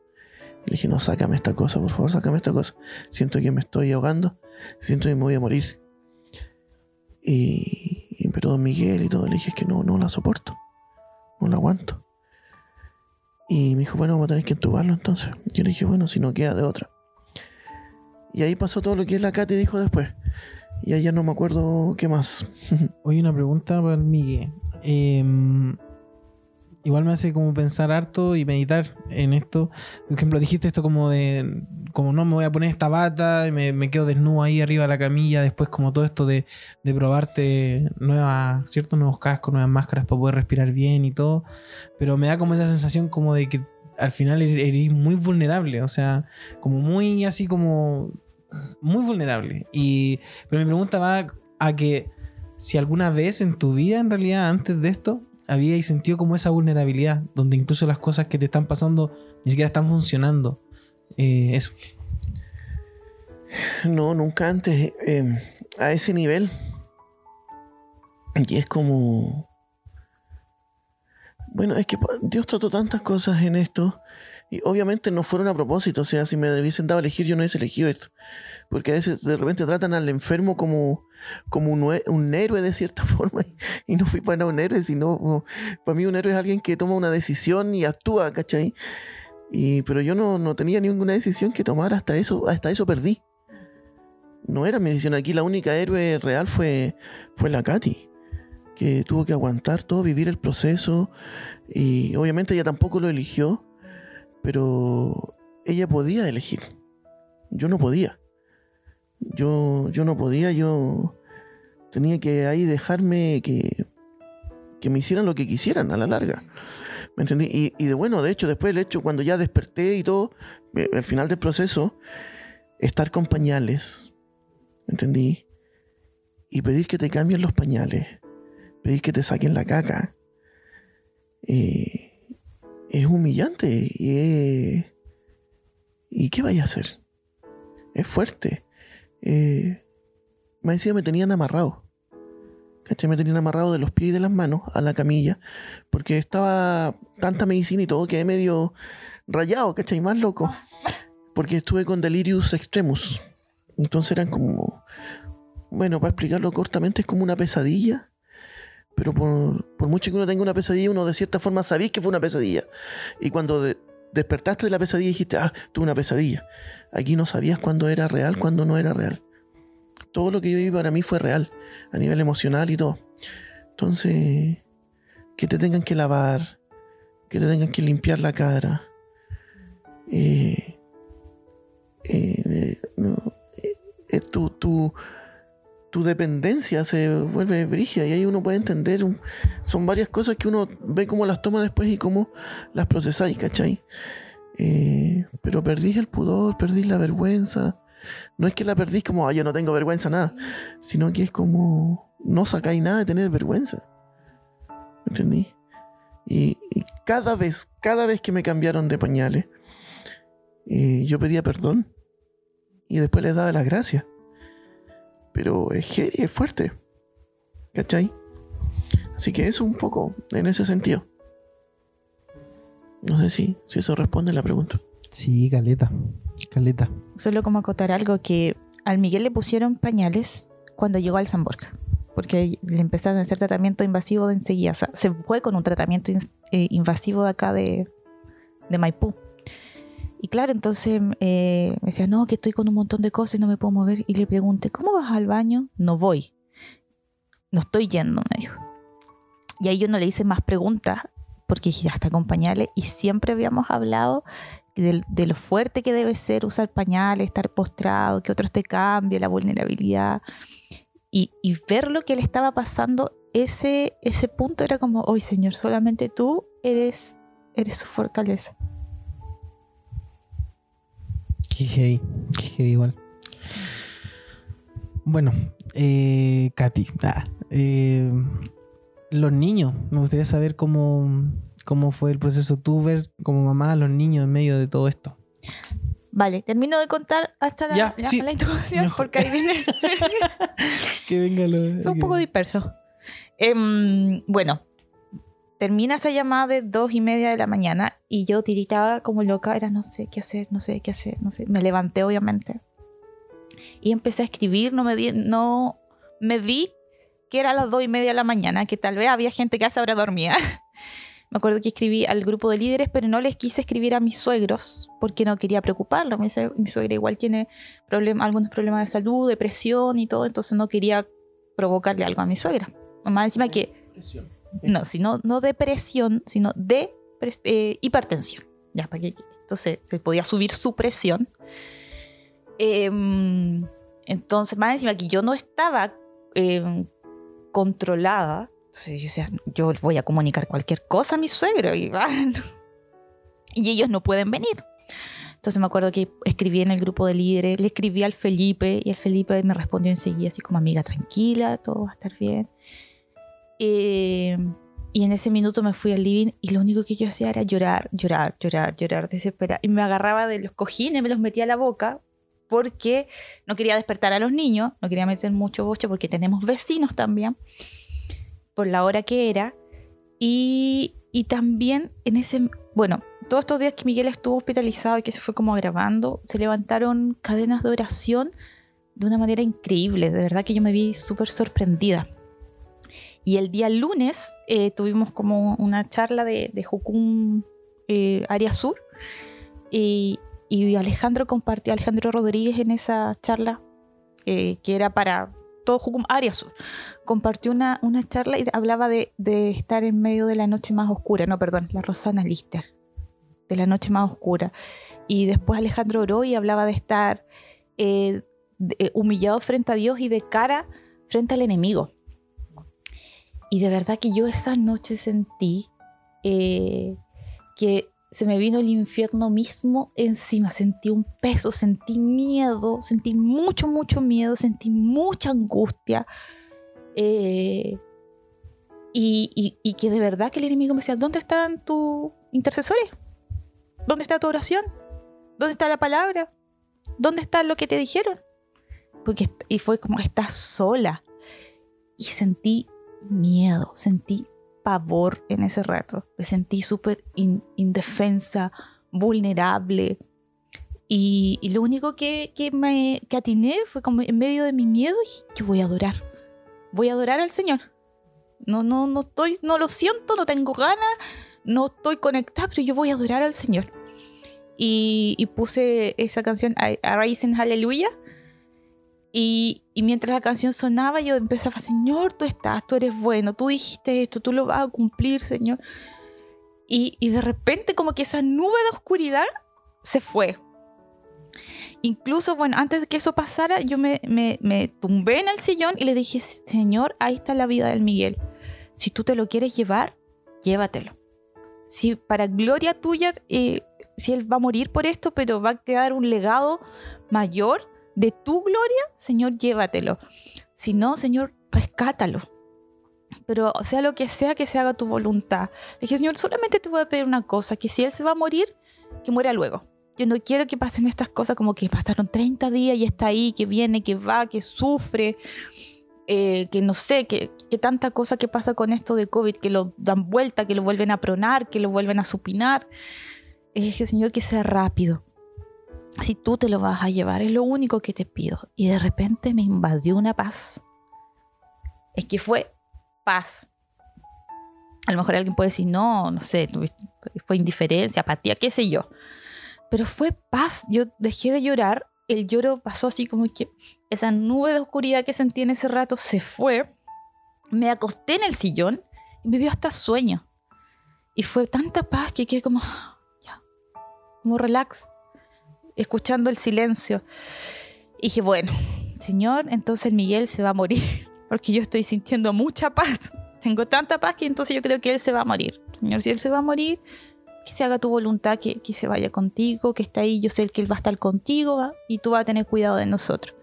Le dije, no, sácame esta cosa, por favor, sácame esta cosa. Siento que me estoy ahogando. Siento que me voy a morir. Y, pero don Miguel y todo, le dije, es que no, no la soporto. No la aguanto. Y me dijo, bueno, vamos a tener que entubarlo entonces. Yo le dije, bueno, si no queda de otra. Y ahí pasó todo lo que la Katy dijo después. Y ahí ya no me acuerdo qué más. Oye, una pregunta para el Miguel. Em, igual me hace como pensar harto y meditar en esto. Por ejemplo, dijiste esto como de, como no me voy a poner esta bata y me, me quedo desnudo ahí arriba de la camilla, después como todo esto de, de probarte nuevas, ¿cierto? Nuevos cascos, nuevas máscaras para poder respirar bien y todo. Pero me da como esa sensación como de que al final eres muy vulnerable, o sea, como muy así como muy vulnerable. Y, pero mi pregunta va a que si alguna vez en tu vida, en realidad, antes de esto, habíais sentido como esa vulnerabilidad, donde incluso las cosas que te están pasando ni siquiera están funcionando. Eh, eso. No, nunca antes. eh, a ese nivel. Y es como. Bueno, es que Dios trató tantas cosas en esto. Y obviamente no fueron a propósito. O sea, si me hubiesen dado a elegir, yo no hubiese elegido esto. Porque a veces de repente tratan al enfermo como, como un, un héroe de cierta forma. Y no fui para nada un héroe, sino. como- para mí, un héroe es alguien que toma una decisión y actúa, ¿cachai? Y, pero yo no, no tenía ninguna decisión que tomar. Hasta eso, hasta eso perdí no era mi decisión. Aquí la única héroe real fue, fue la Katy, que tuvo que aguantar todo, vivir el proceso. Y obviamente ella tampoco lo eligió, pero ella podía elegir. Yo no podía. Yo, yo no podía, yo tenía que ahí dejarme que, que me hicieran lo que quisieran a la larga. ¿Me entendí? Y, de bueno, de hecho, después del hecho, cuando ya desperté y todo, eh, al final del proceso, estar con pañales, ¿me entendí? Y pedir que te cambien los pañales, pedir que te saquen la caca, eh, es humillante y es- ¿Y qué vaya a hacer? Es fuerte. Eh, me decía me tenían amarrado. ¿Cachai? Me tenían amarrado de los pies y de las manos a la camilla. Porque estaba tanta medicina y todo que medio rayado, ¿cachai? Más loco. Porque estuve con delirius extremus. Entonces eran como. Bueno, para explicarlo cortamente, es como una pesadilla. Pero por, por mucho que uno tenga una pesadilla, uno de cierta forma sabéis que fue una pesadilla. Y cuando de- despertaste de la pesadilla dijiste, ah, tuve una pesadilla. Aquí no sabías cuándo era real, cuándo no era real. Todo lo que yo viví para mí fue real, a nivel emocional y todo. Entonces, que te tengan que lavar, que te tengan que limpiar la cara. Eh, eh, eh, eh, eh, tu, tu dependencia se vuelve brigia y ahí uno puede entender. son varias cosas que uno ve cómo las toma después y cómo las procesáis, ¿cachai? Eh, pero perdís el pudor, perdís la vergüenza. No es que la perdís como, ah, yo no tengo vergüenza, nada. Sino que es como, no sacáis nada de tener vergüenza. ¿Entendí? Y, y cada vez, cada vez que me cambiaron de pañales, eh, yo pedía perdón y después les daba las gracias. Pero es heavy, es fuerte. ¿Cachai? Así que eso un poco en ese sentido. No sé si, si eso responde a la pregunta. Sí, caleta. Caleta. Solo como acotar algo que al Miguel le pusieron pañales cuando llegó al San Borja. Porque le empezaron a hacer tratamiento invasivo de enseguida. O sea, se fue con un tratamiento eh, invasivo de acá de, de Maipú. Y claro, entonces eh, me decía, no, que estoy con un montón de cosas y no me puedo mover. Y le pregunté, ¿cómo vas al baño? No voy. No estoy yendo, me dijo. Y ahí yo no le hice más preguntas, porque dije, ya está con pañales. Y siempre habíamos hablado de, de lo fuerte que debe ser usar pañales, estar postrado, que otros te cambien, la vulnerabilidad. Y, y ver lo que le estaba pasando, ese, ese punto era como, hoy Señor, solamente tú eres, eres su fortaleza. Qué heavy. Qué heavy igual. Bueno, eh, Katy. ah, eh, los niños. Me gustaría saber cómo, cómo fue el proceso tú ver como mamá a los niños en medio de todo esto. Vale, termino de contar hasta la, Ya, la- sí, la introducción porque ahí viene. Que venga lo. Son un poco dispersos. Em, bueno, termina esa llamada de dos y media de la mañana y yo tiritaba como loca, era no sé qué hacer, no sé qué hacer, no sé. Me levanté obviamente y empecé a escribir, no me di, no me di que era las dos y media de la mañana, que tal vez había gente que a esa hora dormía. Me acuerdo que escribí al grupo de líderes, pero no les quise escribir a mis suegros porque no quería preocuparlos. Mi, sue- mi suegra igual tiene algunos problemas de salud, depresión y todo, entonces no quería provocarle algo a mi suegra. Más encima que No, sino, no depresión, sino de eh, hipertensión. Ya, para que, entonces se podía subir su presión. Em, entonces, más encima que yo no estaba em, controlada, entonces yo voy a comunicar cualquier cosa a mi suegro y, y ellos no pueden venir. Entonces me acuerdo que escribí en el grupo de líderes, le escribí al Felipe y el Felipe me respondió enseguida así como amiga, tranquila, todo va a estar bien. Eh, y en ese minuto me fui al living y lo único que yo hacía era llorar, llorar, llorar, llorar, desesperar. Y me agarraba de los cojines, me los metía a la boca porque no quería despertar a los niños, no quería meter mucho boche porque tenemos vecinos también, por la hora que era. Y, y también en ese, bueno, todos estos días que Miguel estuvo hospitalizado y que se fue como agravando, se levantaron cadenas de oración de una manera increíble. De verdad que yo me vi súper sorprendida. Y el día lunes eh, tuvimos como una charla de, de eh, Área Sur. Y, y, Alejandro compartió, Alejandro Rodríguez en esa charla, eh, que era para todo Jucum Área Sur, compartió una, una charla y hablaba de, de, estar en medio de la noche más oscura. No, perdón, la Rosana Lister, de la noche más oscura. Y después Alejandro oró y hablaba de estar humillado frente a Dios y de cara frente al enemigo. Y de verdad que yo esa noche sentí eh, que se me vino el infierno mismo encima. Sentí un peso, sentí miedo, sentí mucho, mucho miedo, sentí mucha angustia. Eh, y, y, que de verdad que el enemigo me decía, ¿dónde están tus intercesores? ¿Dónde está tu oración? ¿Dónde está la palabra? ¿Dónde está lo que te dijeron? Porque, y fue como, estás sola. Y sentí miedo, sentí pavor en ese rato. Me sentí súper indefensa, vulnerable. Y, lo único que, me que atiné fue como en medio de mi miedo, yo voy a adorar. Voy a adorar al Señor. No, no, no estoy, no lo siento, no tengo ganas, no estoy conectada, pero yo voy a adorar al Señor. Y, y puse esa canción, Rising Hallelujah, y, mientras la canción sonaba, yo empezaba, Señor, tú estás, tú eres bueno, tú dijiste esto, tú lo vas a cumplir, Señor. Y, de repente como que esa nube de oscuridad se fue. Incluso, bueno, antes de que eso pasara, yo me, me, tumbé en el sillón y le dije, Señor, ahí está la vida del Miguel. Si tú te lo quieres llevar, llévatelo. Si para gloria tuya, eh, si él va a morir por esto, pero va a quedar un legado mayor, de tu gloria, Señor, llévatelo. Si no, Señor, rescátalo. Pero sea lo que sea, que se haga tu voluntad. Le dije, Señor, solamente te voy a pedir una cosa, que si Él se va a morir, que muera luego. Yo no quiero que pasen estas cosas como que pasaron 30 días y está ahí, que viene, que va, que sufre, eh, que no sé, que, que, tanta cosa que pasa con esto de COVID, que lo dan vuelta, que lo vuelven a pronar, que lo vuelven a supinar. Le dije, Señor, que sea rápido si tú te lo vas a llevar, es lo único que te pido. Y de repente me invadió una paz. Es que fue paz. A lo mejor alguien puede decir, no, no sé, fue indiferencia, apatía, qué sé yo. Pero fue paz. Yo dejé de llorar. El lloro pasó así como que esa nube de oscuridad que sentí en ese rato se fue. Me acosté en el sillón y me dio hasta sueño. Y fue tanta paz que quedé como, ya, como relax escuchando el silencio. Y dije, bueno, Señor, entonces Miguel se va a morir, porque yo estoy sintiendo mucha paz. Tengo tanta paz que entonces yo creo que él se va a morir. Señor, si él se va a morir, que se haga tu voluntad, que, que se vaya contigo, que está ahí, yo sé que él va a estar contigo y tú vas a tener cuidado de nosotros.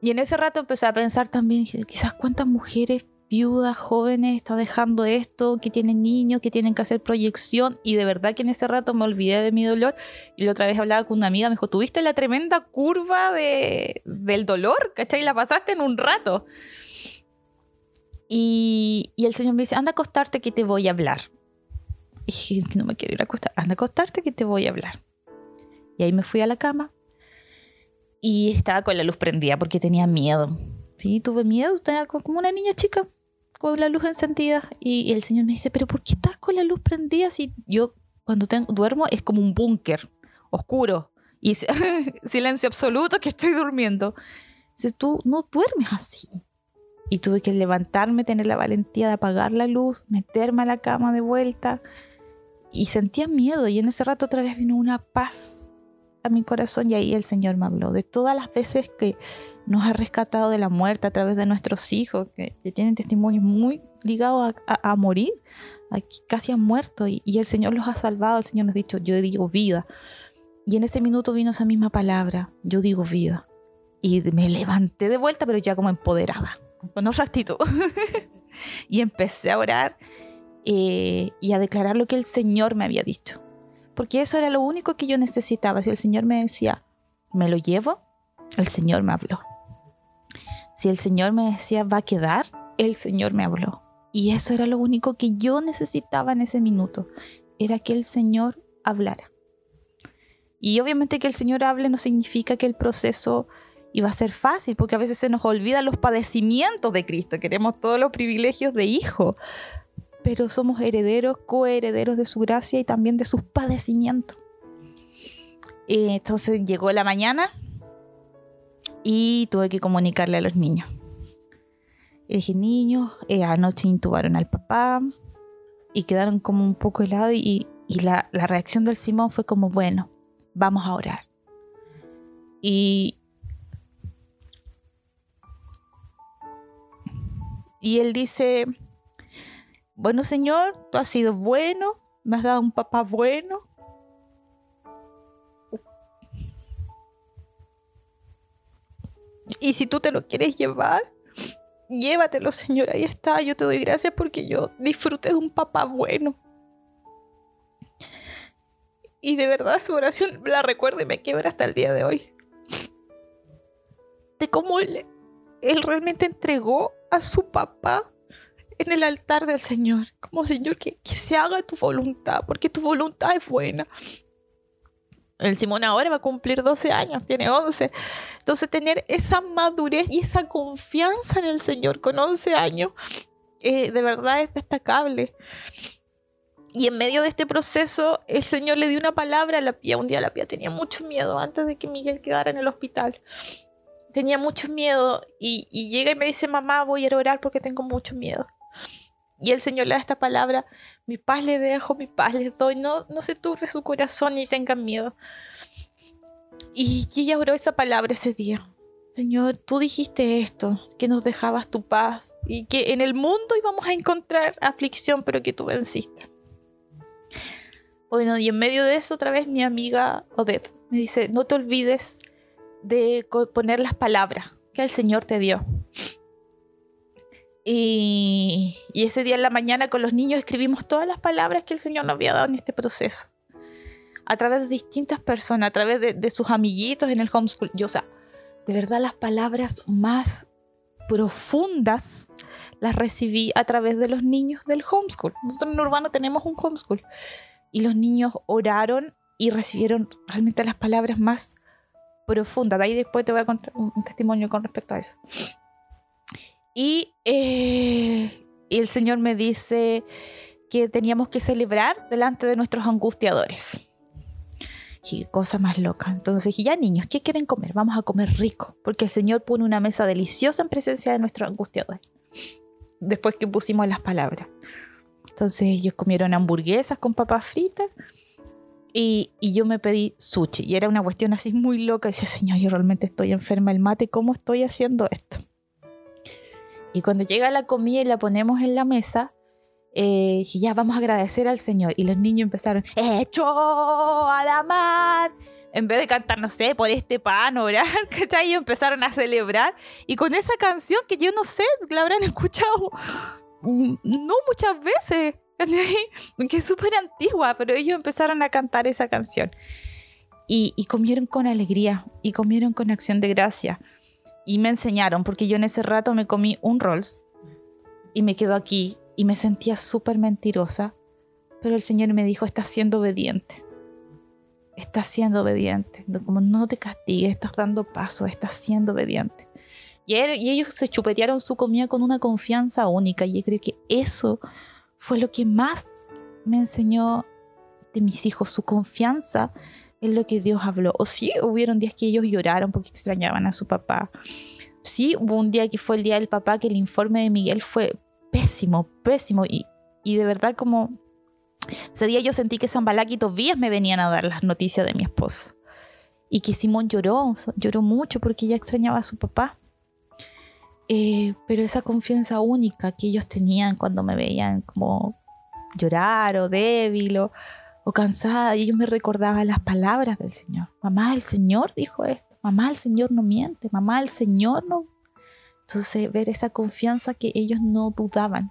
Y en ese rato empecé a pensar también, quizás cuántas mujeres viudas, jóvenes, está dejando esto, que tienen niños, que tienen que hacer proyección. Y de verdad que en ese rato me olvidé de mi dolor. Y la otra vez hablaba con una amiga, me dijo, ¿tuviste la tremenda curva de, del dolor? ¿Cachai? La pasaste en un rato. Y, el Señor me dice, anda a acostarte que te voy a hablar. Y no me quiero ir a acostar, anda a acostarte que te voy a hablar. Y ahí me fui a la cama y estaba con la luz prendida porque tenía miedo. Sí, tuve miedo, estaba como una niña chica con la luz encendida y, el Señor me dice, pero ¿por qué estás con la luz prendida si yo cuando tengo, duermo es como un búnker oscuro y silencio absoluto que estoy durmiendo? Dice, tú no duermes así. y tuve que levantarme, tener la valentía de apagar la luz, meterme a la cama de vuelta y sentía miedo y en ese rato otra vez vino una paz a mi corazón y ahí el Señor me habló de todas las veces que nos ha rescatado de la muerte a través de nuestros hijos, que, tienen testimonios muy ligados a, morir, casi han muerto y, y, el Señor los ha salvado, el Señor nos ha dicho, yo digo vida. Y en ese minuto vino esa misma palabra, yo digo vida. Y me levanté de vuelta, pero ya como empoderada, con otra actitud. y empecé a orar eh, y a declarar lo que el Señor me había dicho. Porque eso era lo único que yo necesitaba. Si el Señor me decía, me lo llevo, el Señor me habló. Si el Señor me decía, va a quedar, el Señor me habló. Y eso era lo único que yo necesitaba en ese minuto. Era que el Señor hablara. Y obviamente que el Señor hable no significa que el proceso iba a ser fácil, porque a veces se nos olvidan los padecimientos de Cristo. Queremos todos los privilegios de hijo pero somos herederos, coherederos de su gracia y también de sus padecimientos. Eh, entonces llegó la mañana y tuve que comunicarle a los niños. Y dije, niños, eh, anoche intubaron al papá y quedaron como un poco helados y, la, la, reacción del Simón fue como, bueno, vamos a orar. Y, y él dice, bueno Señor, tú has sido bueno, me has dado un papá bueno. Y si tú te lo quieres llevar, llévatelo Señor, ahí está, yo te doy gracias porque yo disfruté de un papá bueno. Y de verdad su oración la recuerdo y me quiebra hasta el día de hoy. De cómo él, él realmente entregó a su papá en el altar del Señor. Como Señor, que, se haga tu voluntad, porque tu voluntad es buena. El Simón ahora va a cumplir 12 años, tiene 11. Entonces tener esa madurez y esa confianza en el Señor con 11 años, eh, de verdad es destacable. Y en medio de este proceso, el Señor le dio una palabra a la Pía. Un día la Pía tenía mucho miedo antes de que Miguel quedara en el hospital. Tenía mucho miedo y, y llega y me dice, mamá, voy a orar porque tengo mucho miedo. Y el Señor le da esta palabra, mi paz le dejo, mi paz les doy, no, no se turbe su corazón ni tengan miedo. Y, ella oró esa palabra ese día. Señor, tú dijiste esto, que nos dejabas tu paz y que en el mundo íbamos a encontrar aflicción, pero que tú venciste. Bueno, y en medio de eso otra vez mi amiga Odette me dice, no te olvides de poner las palabras que el Señor te dio. Y, ese día en la mañana con los niños escribimos todas las palabras que el Señor nos había dado en este proceso. A través de distintas personas, a través de, sus amiguitos en el homeschool. Yo, o sea, de verdad las palabras más profundas las recibí a través de los niños del homeschool. Nosotros en Urbano tenemos un homeschool. Y los niños oraron y recibieron realmente las palabras más profundas. De ahí después te voy a contar un testimonio con respecto a eso. Eh, y, el Señor me dice que teníamos que celebrar delante de nuestros angustiadores. Y cosa más loca. Entonces dije, ya niños, ¿qué quieren comer? Vamos a comer rico, porque el Señor pone una mesa deliciosa en presencia de nuestros angustiadores. Después que pusimos las palabras. Entonces ellos comieron hamburguesas con papas fritas y, yo me pedí sushi. Y era una cuestión así muy loca. Y decía, Señor, yo realmente estoy enferma el mate, ¿cómo estoy haciendo esto? Y cuando llega la comida y la ponemos en la mesa, eh, ya vamos a agradecer al Señor. Y los niños empezaron, ¡Hecho a la mar! En vez de cantar, no sé, por este pan, orar, ¿cachai? Y empezaron a celebrar. Y con esa canción que yo no sé, la habrán escuchado mm, no muchas veces, que es súper antigua, pero ellos empezaron a cantar esa canción. Y, y comieron con alegría y comieron con acción de gracia y me enseñaron, porque yo en ese rato me comí un Rolls y me quedo aquí y me sentía súper mentirosa, pero el Señor me dijo, estás siendo obediente, estás siendo obediente, como no te castigues, estás dando paso, estás siendo obediente. Y, y ellos se chupetearon su comida con una confianza única y yo creo que eso fue lo que más me enseñó de mis hijos, su confianza en lo que Dios habló. O sí, hubieron días que ellos lloraron porque extrañaban a su papá. sí, hubo un día que fue el día del papá que el informe de Miguel fue pésimo, pésimo. Y, y de verdad como ese día yo sentí que Zambalaki y me venían a dar las noticias de mi esposo. Y que Simón lloró, lloró mucho porque ella extrañaba a su papá. Eh, pero esa confianza única que ellos tenían cuando me veían como llorar o débil o, o cansada, y ellos me recordaban las palabras del Señor. Mamá, el Señor dijo esto. Mamá, el Señor no miente. Mamá, el Señor no. Entonces, ver esa confianza que ellos no dudaban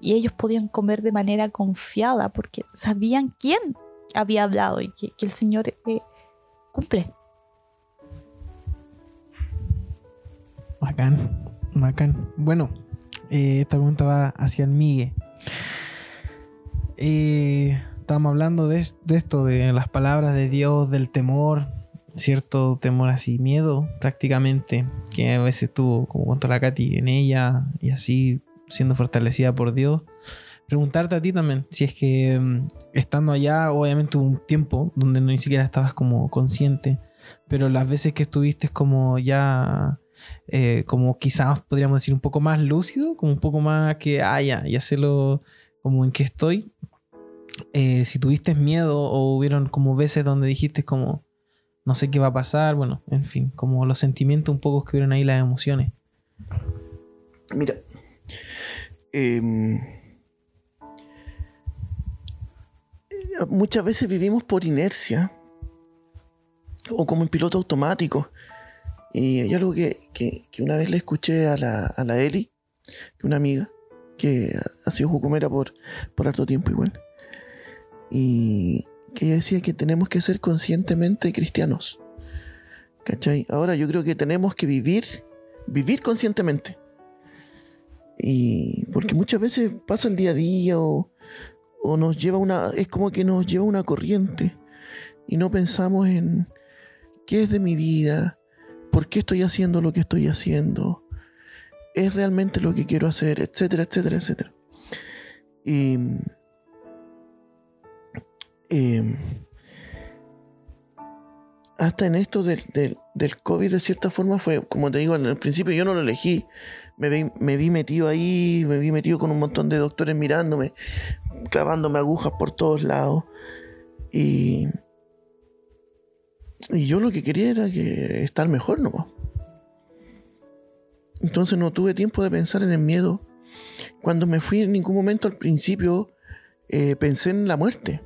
y ellos podían comer de manera confiada porque sabían quién había hablado y que, el Señor eh, cumple. Bacán, bacán. Bueno, eh, esta pregunta va hacia el Migue. Eh, estábamos hablando de, esto, de las palabras de Dios, del temor, cierto temor así, miedo prácticamente, que a veces tuvo, como contó la Katy, en ella y así siendo fortalecida por Dios. Preguntarte a ti también, si es que mm, estando allá, obviamente hubo un tiempo donde no ni siquiera estabas como consciente, pero las veces que estuviste como ya, eh, como quizás podríamos decir un poco más lúcido, como un poco más que, ah, ya, ya sé lo, como en qué estoy. Eh, si tuviste miedo o hubieron como veces donde dijiste como, no sé qué va a pasar, bueno, en fin, como los sentimientos un poco que hubieron ahí, las emociones. Mira, Em, muchas veces vivimos por inercia o como en piloto automático. Y hay algo que, una vez le escuché a la, a la Eli, que una amiga, que ha sido jucumera por, por harto tiempo igual. Y que ella decía que tenemos que ser conscientemente cristianos. ¿Cachai? Ahora yo creo que tenemos que vivir, vivir conscientemente. Y porque muchas veces pasa el día a día o, nos lleva una, es como que nos lleva una corriente y no pensamos en qué es de mi vida, por qué estoy haciendo lo que estoy haciendo, es realmente lo que quiero hacer, etcétera, etcétera, etcétera. Y em, hasta en esto del, del, COVID, de cierta forma, fue, como te digo, en el principio yo no lo elegí, me vi, metido ahí, me vi metido con un montón de doctores mirándome, clavándome agujas por todos lados. Y, y yo lo que quería era estar mejor nomás. Entonces no tuve tiempo de pensar en el miedo. Cuando me fui en ningún momento al principio eh, pensé en la muerte.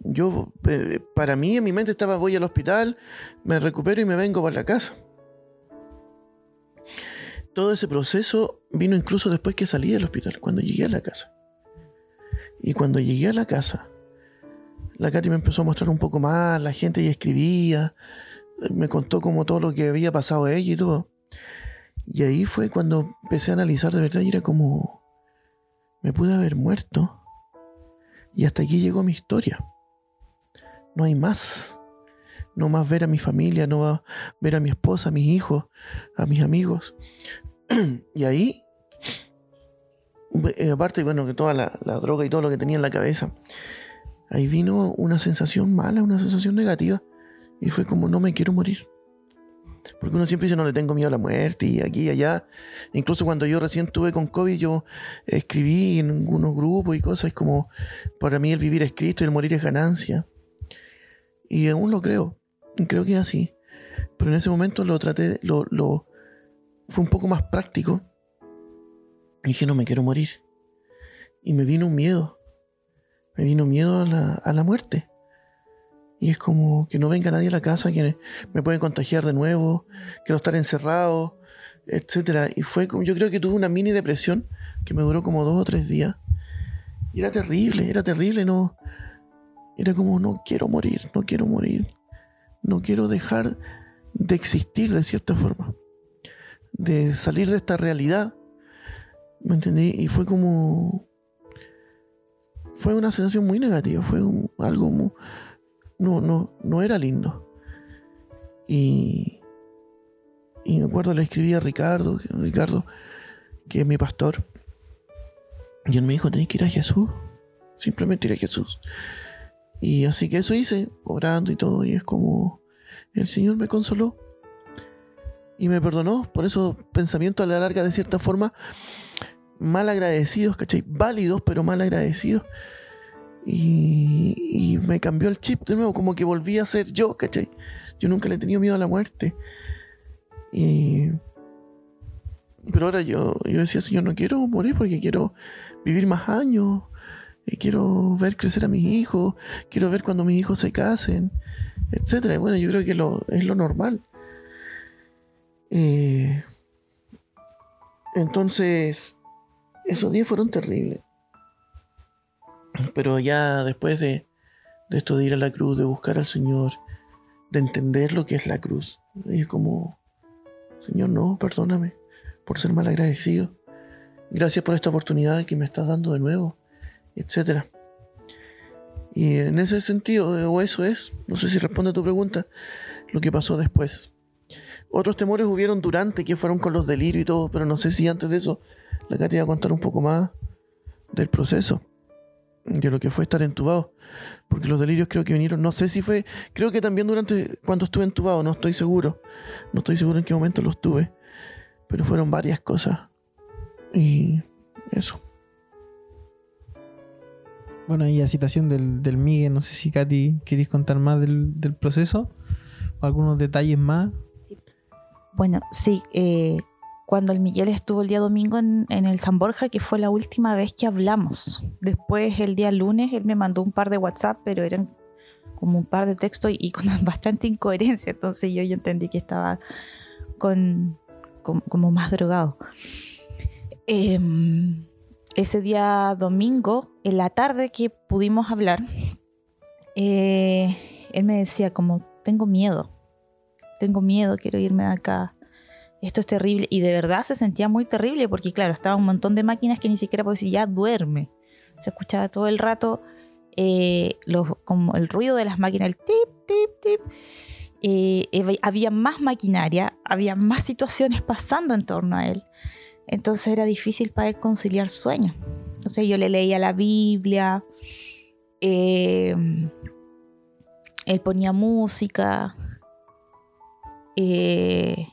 Yo, eh, para mí en mi mente estaba voy al hospital, me recupero y me vengo para la casa todo ese proceso vino incluso después que salí del hospital, cuando llegué a la casa. Y cuando llegué a la casa, la Katy me empezó a mostrar un poco más, la gente ya escribía, me contó como todo lo que había pasado a ella y todo. Y ahí fue cuando empecé a analizar de verdad y era como, me pude haber muerto. Y hasta aquí llegó mi historia. No hay más. No más ver a mi familia, no más ver a mi esposa, a mis hijos, a mis amigos. y ahí, eh, aparte, bueno, que toda la, droga y todo lo que tenía en la cabeza, ahí vino una sensación mala, una sensación negativa. Y fue como, no me quiero morir. Porque uno siempre dice, no le tengo miedo a la muerte y aquí y allá. Incluso cuando yo recién tuve con COVID, yo escribí en algunos grupos y cosas como, para mí el vivir es Cristo y el morir es ganancia. Y aún lo creo. Creo que es así. Pero en ese momento lo traté, lo, lo, fue un poco más práctico. Y dije, no me quiero morir. Y me vino un miedo. Me vino miedo a la, a la muerte. Y es como que no venga nadie a la casa que me puede contagiar de nuevo, quiero estar encerrado, etc. Y fue como, yo creo que tuve una mini depresión que me duró como dos o tres días. Y era terrible, era terrible, no. Era como, no quiero morir, no quiero morir. No quiero dejar de existir de cierta forma de salir de esta realidad. ¿Me entendí? Y fue como. Fue una sensación muy negativa. Fue algo. Muy, no, no, no era lindo. Y. Y me acuerdo, le escribí a Ricardo, Ricardo, que es mi pastor. Y él me dijo: Tenés que ir a Jesús. Simplemente ir a Jesús. Y así que eso hice, orando y todo. Y es como. El Señor me consoló y me perdonó por esos pensamientos a la larga, de cierta forma, mal agradecidos, ¿cachai? Válidos, pero mal agradecidos. Y, me cambió el chip de nuevo, como que volví a ser yo, ¿cachai? Yo nunca le he tenido miedo a la muerte. Y... Pero ahora yo, yo decía, Señor, no quiero morir porque quiero vivir más años. Y quiero ver crecer a mis hijos. Quiero ver cuando mis hijos se casen. Y bueno, yo creo que es lo normal. Eh, entonces, esos días fueron terribles. Pero ya después de, de esto de ir a la cruz, de buscar al Señor, de entender lo que es la cruz, es como, Señor, no, perdóname por ser mal agradecido. Gracias por esta oportunidad que me estás dando de nuevo, etcétera. Y en ese sentido, o eso es, no sé si responde a tu pregunta, lo que pasó después. Otros temores hubieron durante, que fueron con los delirios y todo, pero no sé si antes de eso la Katy iba a contar un poco más del proceso, de lo que fue estar entubado. Porque los delirios creo que vinieron, no sé si fue, creo que también durante cuando estuve entubado, no estoy seguro. No estoy seguro en qué momento los tuve, pero fueron varias cosas. Y eso. Bueno, y la citación del, del Miguel, no sé si Katy queréis contar más del, del proceso algunos detalles más. Bueno, sí, eh, cuando el Miguel estuvo el día domingo en, en, el San Borja, que fue la última vez que hablamos. Después, el día lunes, él me mandó un par de WhatsApp, pero eran como un par de textos y, con bastante incoherencia. Entonces yo, yo entendí que estaba con, como más drogado. Eh, ese día domingo, en la tarde que pudimos hablar, eh, él me decía como, tengo miedo, tengo miedo, quiero irme de acá. Esto es terrible. Y de verdad se sentía muy terrible porque, claro, estaba un montón de máquinas que ni siquiera podía decir, ya duerme. Se escuchaba todo el rato eh, como el ruido de las máquinas, el tip, tip, tip. Eh, había más maquinaria, había más situaciones pasando en torno a él. Entonces era difícil para él conciliar sueño. Entonces yo le leía la Biblia, eh, él ponía música. Eh,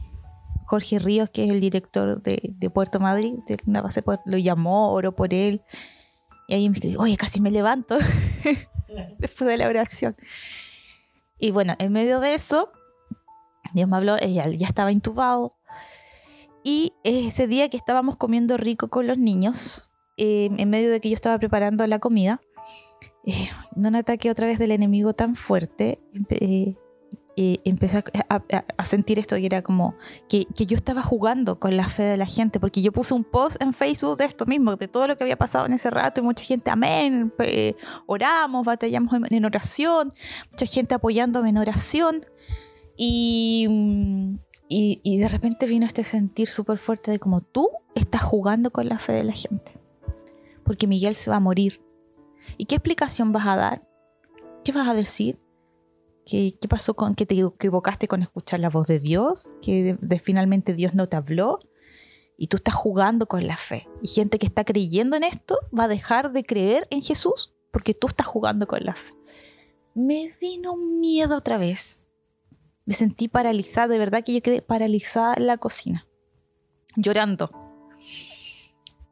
Jorge Ríos, que es el director de, Puerto Madrid, de una base, lo llamó, oró por él. Y ahí me escribió, oye, casi me levanto después de la oración. Y bueno, en medio de eso, Dios me habló, ella ya estaba intubado. Y ese día que estábamos comiendo rico con los niños, eh, en medio de que yo estaba preparando la comida, eh, un ataque otra vez del enemigo tan fuerte, eh, empecé a, a, a, sentir esto y era como que, que, yo estaba jugando con la fe de la gente, porque yo puse un post en Facebook de esto mismo, de todo lo que había pasado en ese rato, y mucha gente, amén, eh, oramos, batallamos en, en, oración, mucha gente apoyándome en oración, y, y, y de repente vino este sentir súper fuerte de como tú estás jugando con la fe de la gente, porque Miguel se va a morir. ¿Y qué explicación vas a dar? ¿Qué vas a decir? ¿Qué, ¿Qué, pasó con que te equivocaste con escuchar la voz de Dios? ¿Que de, finalmente Dios no te habló? Y tú estás jugando con la fe. Y gente que está creyendo en esto va a dejar de creer en Jesús porque tú estás jugando con la fe. Me vino miedo otra vez. Me sentí paralizada, de verdad que yo quedé paralizada en la cocina, llorando.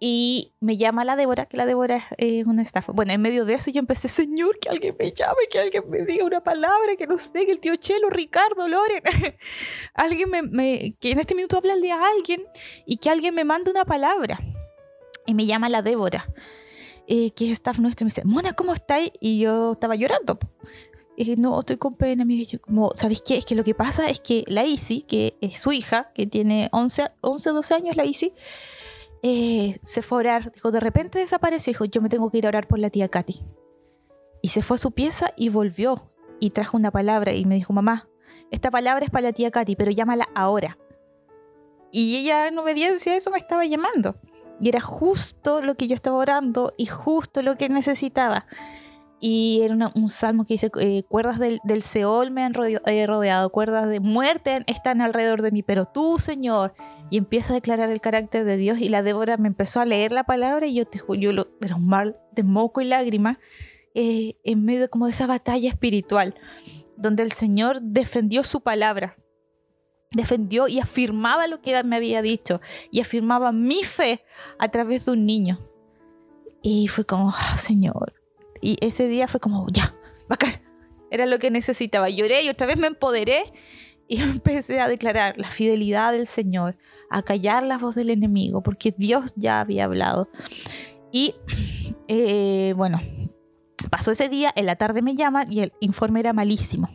Y me llama la Débora, que la Débora es una estafa. Bueno, en medio de eso yo empecé, Señor, que alguien me llame, que alguien me diga una palabra, que no sé, que el tío Chelo, Ricardo, Loren, alguien me, me, que en este minuto háblale a alguien y que alguien me mande una palabra. Y me llama la Débora, eh, que es staff nuestro, y me dice, Mona, ¿cómo estáis? Y yo estaba llorando. Y no, estoy con pena, amiga. Yo como, ¿sabéis qué? Es que lo que pasa es que la Isi, que es su hija, que tiene 11, 11 12 años, la Isi, eh, se fue a orar. Dijo, de repente desapareció. Dijo, yo me tengo que ir a orar por la tía Katy. Y se fue a su pieza y volvió. Y trajo una palabra y me dijo, mamá, esta palabra es para la tía Katy, pero llámala ahora. Y ella en obediencia a eso me estaba llamando. Y era justo lo que yo estaba orando y justo lo que necesitaba. Y era un salmo que dice, eh, cuerdas del, del, Seol me han rodeado, eh, rodeado, cuerdas de muerte están alrededor de mí, pero tú, Señor, y empieza a declarar el carácter de Dios y la Débora me empezó a leer la palabra y yo te yo lo, era un mar de moco y lágrimas eh, en medio como de esa batalla espiritual donde el Señor defendió su palabra defendió y afirmaba lo que me había dicho y afirmaba mi fe a través de un niño. Y fue como, "Ah, Señor. Y ese día fue como, ya, bacán. Era lo que necesitaba. Lloré y otra vez me empoderé y empecé a declarar la fidelidad del Señor, a callar la voz del enemigo, porque Dios ya había hablado. Y eh, bueno, pasó ese día, en la tarde me llaman y el informe era malísimo.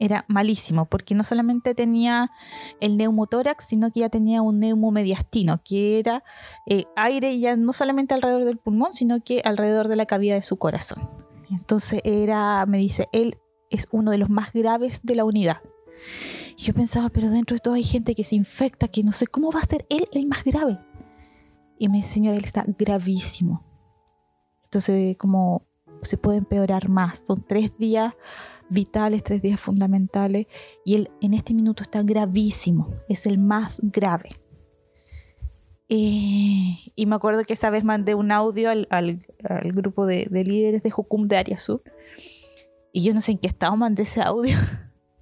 Era malísimo, porque no solamente tenía el neumotórax, sino que ya tenía un neumomediastino, que era eh, aire ya no solamente alrededor del pulmón, sino que alrededor de la cavidad de su corazón. Entonces era, me dice, él es uno de los más graves de la unidad. Y yo pensaba, pero dentro de todo hay gente que se infecta, que no sé cómo va a ser él el más grave. Y me dice, señor, él está gravísimo. Entonces, como se puede empeorar más. Son tres días vitales, tres días fundamentales. Y él en este minuto está gravísimo. Es el más grave. Eh, y me acuerdo que esa vez mandé un audio al, al- grupo de, de líderes de Jucum de Área Sur. Y yo no sé en qué estado mandé ese audio.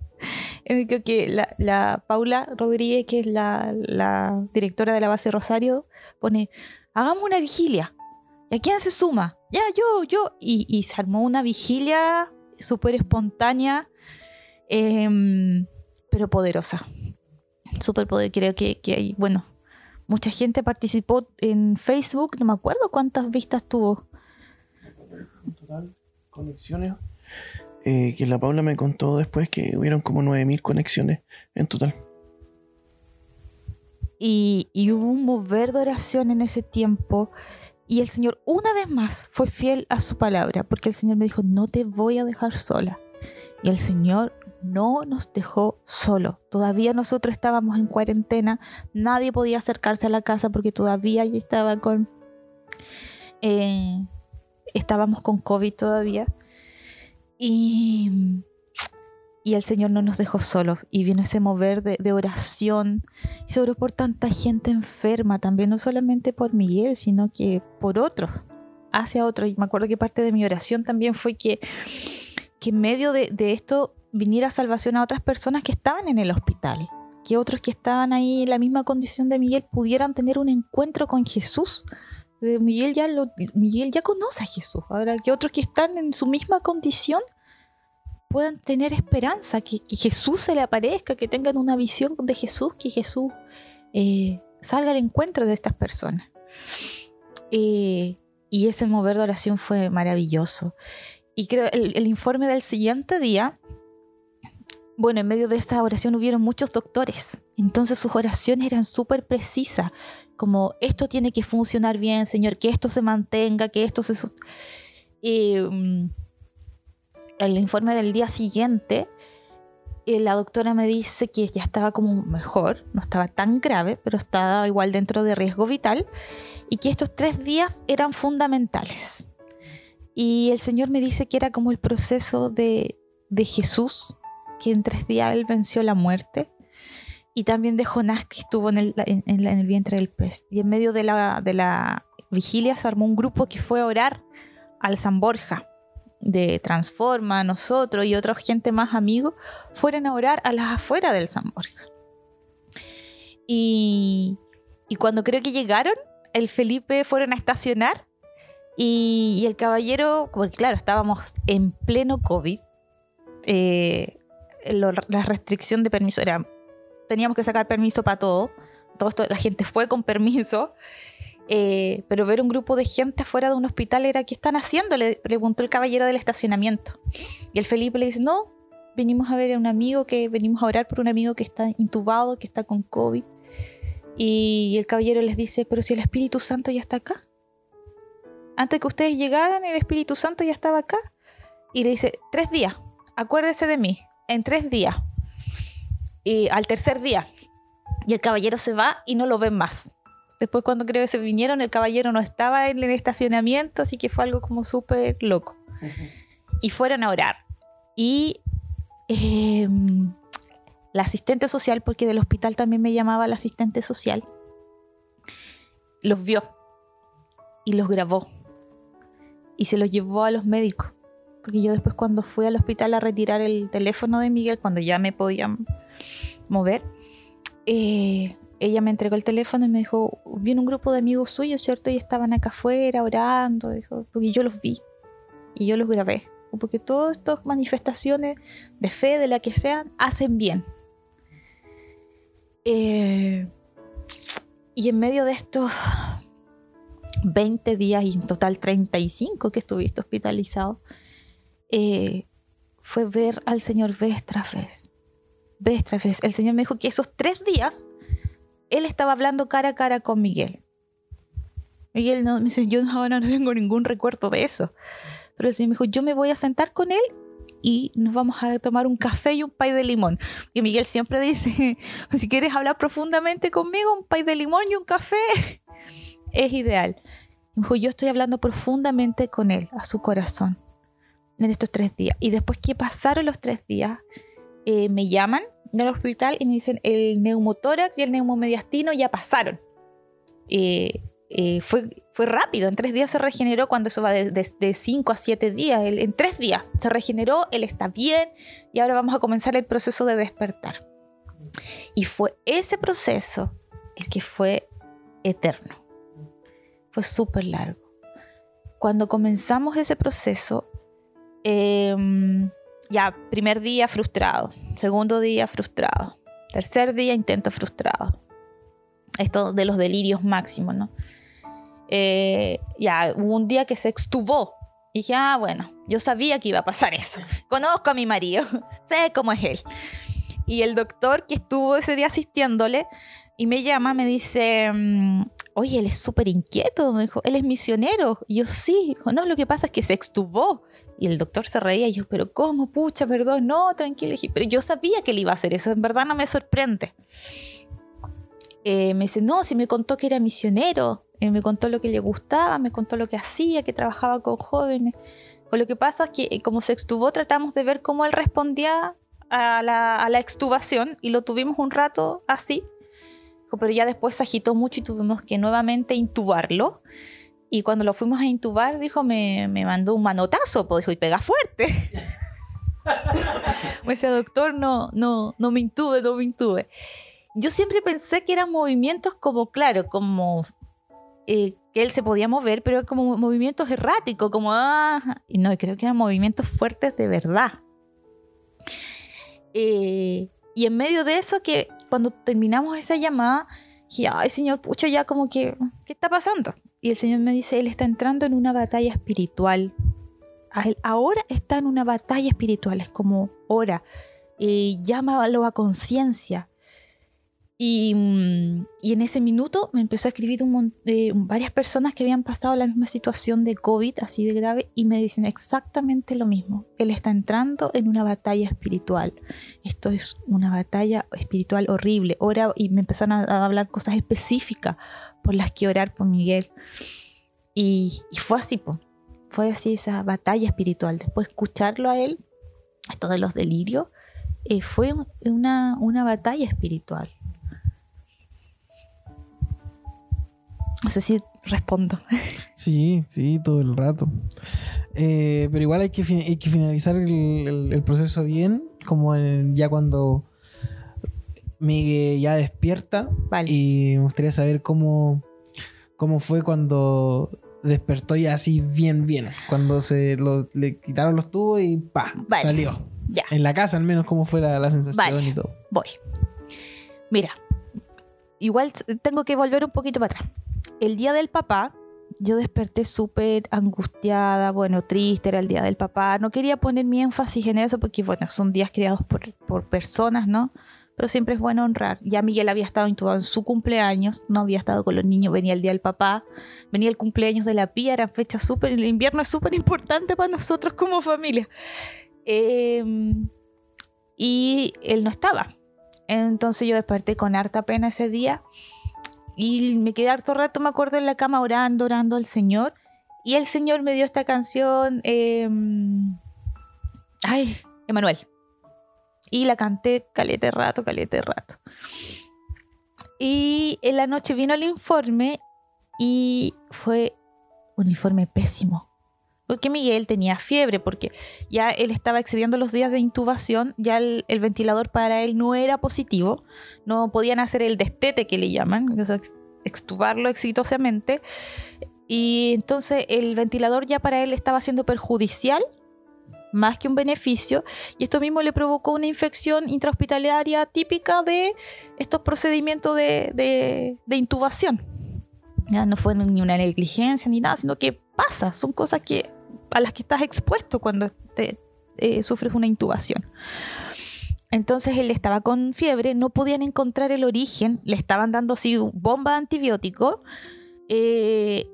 que- que la, la Paula Rodríguez, que es la, la directora de la base Rosario, pone, hagamos una vigilia. ¿Y a quién se suma? Ya, yo, yo. Y, y se armó una vigilia súper espontánea, em, pero poderosa. Súper poder. Creo que, que hay, bueno, mucha gente participó en Facebook. No me acuerdo cuántas vistas tuvo. En total, conexiones. Eh, que la Paula me contó después que hubieron como 9000 conexiones en total. Y, y hubo un mover de oración en ese tiempo. Y el Señor una vez más fue fiel a su palabra, porque el Señor me dijo, no te voy a dejar sola. Y el Señor no nos dejó solo. Todavía nosotros estábamos en cuarentena, nadie podía acercarse a la casa porque todavía yo estaba con... eh, estábamos con COVID todavía. Y, y el Señor no nos dejó solos. Y vino ese mover de, oración. Y se oró por tanta gente enferma también, no solamente por Miguel, sino que por otros, hacia otros. Y me acuerdo que parte de mi oración también fue que, que en medio de, de esto viniera salvación a otras personas que estaban en el hospital. Que otros que estaban ahí en la misma condición de Miguel pudieran tener un encuentro con Jesús. Eh, Miguel ya, lo, Miguel ya conoce a Jesús. Ahora que otros que están en su misma condición puedan tener esperanza, que, Jesús se le aparezca, que tengan una visión de Jesús, que Jesús eh, salga al encuentro de estas personas. Eh, y ese mover de oración fue maravilloso. Y creo el, el informe del siguiente día, bueno, en medio de esta oración hubieron muchos doctores. Entonces sus oraciones eran súper precisas, como esto tiene que funcionar bien, Señor, que esto se mantenga, que esto se... el informe del día siguiente, eh, la doctora me dice que ya estaba como mejor, no estaba tan grave, pero estaba igual dentro de riesgo vital y que estos tres días eran fundamentales. Y el Señor me dice que era como el proceso de, de Jesús, que en tres días él venció la muerte, y también de Jonás que estuvo en el, en- el vientre del pez. Y en medio de la, de la vigilia se armó un grupo que fue a orar al San Borja de Transforma, nosotros y otra gente más amigos, fueron a orar a las afueras del San Borja. Y, y cuando creo que llegaron, el Felipe fueron a estacionar y, y el caballero, porque claro, estábamos en pleno COVID, eh, lo- la restricción de permiso era, teníamos que sacar permiso para todo, todo esto, la gente fue con permiso, eh, pero ver un grupo de gente afuera de un hospital era, ¿qué están haciendo? Le preguntó el caballero del estacionamiento. Y el Felipe le dice, no, venimos a ver a un amigo que, venimos a orar por un amigo que está intubado, que está con COVID. Y el caballero les dice, pero si el Espíritu Santo ya está acá. Antes que ustedes llegaran, el Espíritu Santo ya estaba acá. Y le dice, tres días, acuérdese de mí, en tres días. Y al tercer día. Y el caballero se va y no lo ven más. Después cuando creo que se vinieron, el caballero no estaba en el estacionamiento, así que fue algo como súper loco. Y fueron a orar. Y eh, la asistente social, porque del hospital también me llamaba la asistente social, los vio y los grabó. Y se los llevó a los médicos. Porque yo después cuando fui al hospital a retirar el teléfono de Miguel, cuando ya me podían mover, eh, ella me entregó el teléfono y me dijo, viene un grupo de amigos suyos, ¿cierto? Y estaban acá afuera orando, dijo, porque yo los vi y yo los grabé. Porque todas estas manifestaciones de fe, de la que sean, hacen bien. Eh, y en medio de estos 20 días y en total 35 que estuviste hospitalizado, eh, fue ver al Señor vez tras vez. Vez tras vez. El Señor me dijo que esos tres días él estaba hablando cara a cara con Miguel. Miguel no, me dice, yo ahora no tengo ningún recuerdo de eso. Pero el Señor me dijo, yo me voy a sentar con él y nos vamos a tomar un café y un pay de limón. Y Miguel siempre dice, si quieres hablar profundamente conmigo, un pay de limón y un café es ideal. Me dijo, yo estoy hablando profundamente con él, a su corazón, en estos tres días. Y después que pasaron los tres días, eh, me llaman del hospital y me dicen, el neumotórax y el neumomediastino ya pasaron. Eh, eh, fue, fue rápido, en tres días se regeneró cuando eso va de 5 a 7 días, en tres días se regeneró, él está bien y ahora vamos a comenzar el proceso de despertar. Y fue ese proceso el que fue eterno, fue súper largo. Cuando comenzamos ese proceso, em, ya, primer día frustrado, segundo día frustrado, tercer día intento frustrado. Esto de los delirios máximos, ¿no? Eh, ya, hubo un día que se extubó. Y dije, ah, bueno, yo sabía que iba a pasar eso. Conozco a mi marido, sé cómo es él. Y el doctor que estuvo ese día asistiéndole y me llama, me dice, mm, oye, él es súper inquieto. Me dijo, él es misionero. Y yo, sí. Dijo, no, lo que pasa es que se extubó. Y el doctor se reía y yo, pero ¿cómo? Pucha, perdón, no, tranquilo. Pero yo sabía que él iba a hacer eso, en verdad no me sorprende. Eh, me dice, no, si me contó que era misionero, eh, me contó lo que le gustaba, me contó lo que hacía, que trabajaba con jóvenes. Con lo que pasa es que eh, como se extubó, tratamos de ver cómo él respondía a la, a la extubación y lo tuvimos un rato así. Pero ya después se agitó mucho y tuvimos que nuevamente intubarlo. Y cuando lo fuimos a intubar, dijo, me, me mandó un manotazo, pues dijo, y pega fuerte. ese doctor, no, no, no me intube, no me intube. Yo siempre pensé que eran movimientos como, claro, como eh, que él se podía mover, pero como movimientos erráticos, como, ah, y no, creo que eran movimientos fuertes de verdad. Eh, y en medio de eso, que cuando terminamos esa llamada, dije, ay, señor Pucho, ya como que, ¿qué está pasando? Y el Señor me dice, Él está entrando en una batalla espiritual. ahora está en una batalla espiritual, es como ora. Eh, llámalo a conciencia. Y, mm, y, en ese minuto me empezó a escribir un, eh, varias personas que habían pasado la misma situación de COVID, así de grave, y me dicen exactamente lo mismo. Él está entrando en una batalla espiritual. Esto es una batalla espiritual horrible. Ora, y me empezaron a, hablar cosas específicas por las que orar por Miguel. Y, fue así, fue así esa batalla espiritual. Después escucharlo a él, esto de los delirios, eh, fue una, una batalla espiritual No sé si respondo. Sí, sí, todo el rato. Eh, pero igual hay que, que finalizar el, proceso bien, como ya cuando Miguel ya despierta. Y me gustaría saber cómo, cómo fue cuando despertó ya así bien, bien. Cuando se le quitaron los tubos y pa, salió. Ya. En la casa al menos, cómo fue la, la sensación y todo. Voy. Mira, igual tengo que volver un poquito para atrás el día del papá, yo desperté súper angustiada, bueno, triste, era el día del papá. No quería poner mi énfasis en eso porque, bueno, son días creados por, por personas, ¿no? Pero siempre es bueno honrar. Ya Miguel había estado intubado en su cumpleaños, no había estado con los niños, venía el día del papá, venía el cumpleaños de la pía, era fecha súper, el invierno es súper importante para nosotros como familia. Em, y él no estaba. Entonces yo desperté con harta pena ese día y me quedé harto rato, me acuerdo, en la cama orando, orando al Señor. Y el Señor me dio esta canción, em, ay, Emanuel. Y la canté calete rato, calete rato. Y en la noche vino el informe y fue un informe pésimo. Porque Miguel tenía fiebre, porque ya él estaba excediendo los días de intubación, ya el, ventilador para él no era positivo, no podían hacer el destete que le llaman, extubarlo exitosamente, y entonces el ventilador ya para él estaba siendo perjudicial más que un beneficio, y esto mismo le provocó una infección intrahospitalaria típica de estos procedimientos de, de- de intubación. Ya no fue ni una negligencia ni nada, sino que pasa, son cosas que, a las que estás expuesto cuando te, eh, sufres una intubación. Entonces él estaba con fiebre, no podían encontrar el origen, le estaban dando así bomba de antibiótico eh,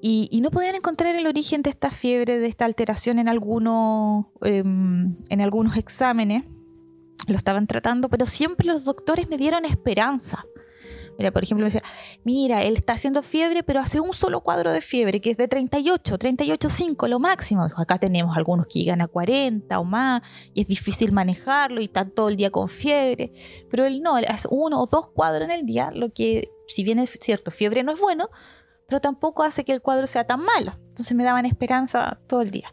y, no podían encontrar el origen de esta fiebre, de esta alteración en algunos, em, en algunos exámenes. Lo estaban tratando, pero siempre los doctores me dieron esperanza. Mira, por ejemplo, me decía, mira, él está haciendo fiebre, pero hace un solo cuadro de fiebre, que es de 38, 38,5, lo máximo. Acá tenemos algunos que llegan a 40 o más, y es difícil manejarlo, y está todo el día con fiebre. Pero él no, él hace uno o dos cuadros en el día, lo que, si bien es cierto, fiebre no es bueno, pero tampoco hace que el cuadro sea tan malo. Entonces me daban esperanza todo el día.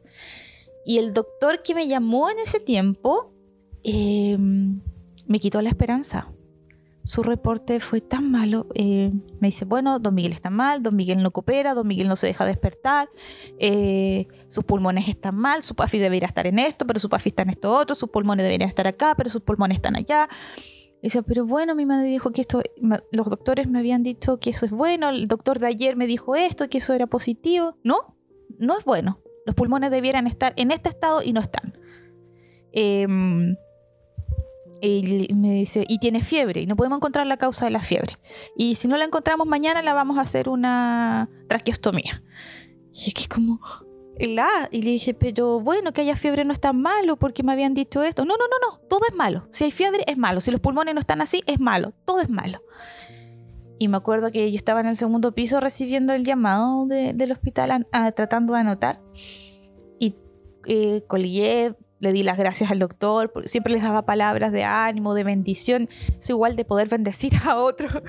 Y el doctor que me llamó en ese tiempo eh, me quitó la esperanza. Su reporte fue tan malo. eh, me dice, bueno, don Miguel está mal, don Miguel no coopera, don Miguel no se deja despertar, eh, sus pulmones están mal, su PAFI debería estar en esto, pero su PAFI está en esto otro, sus pulmones deberían estar acá, pero sus pulmones están allá. Dice, pero bueno, mi madre dijo que esto, los doctores me habían dicho que eso es bueno, el doctor de ayer me dijo esto, que eso era positivo. No, no es bueno. Los pulmones debieran estar en este estado y no están. Em, y me dice, y tiene fiebre, y no podemos encontrar la causa de la fiebre. Y si no la encontramos mañana, la vamos a hacer una traqueostomía. Y es que como, la, y le dije, pero bueno, que haya fiebre no es tan malo porque me habían dicho esto. No, no, no, no, todo es malo. Si hay fiebre es malo, si los pulmones no están así es malo, todo es malo. Y me acuerdo que yo estaba en el segundo piso recibiendo el llamado de- del hospital, a- a- tratando de anotar. Y eh, colgué, le di las gracias al doctor, siempre les daba palabras de ánimo, de bendición. Es igual de poder bendecir a otro.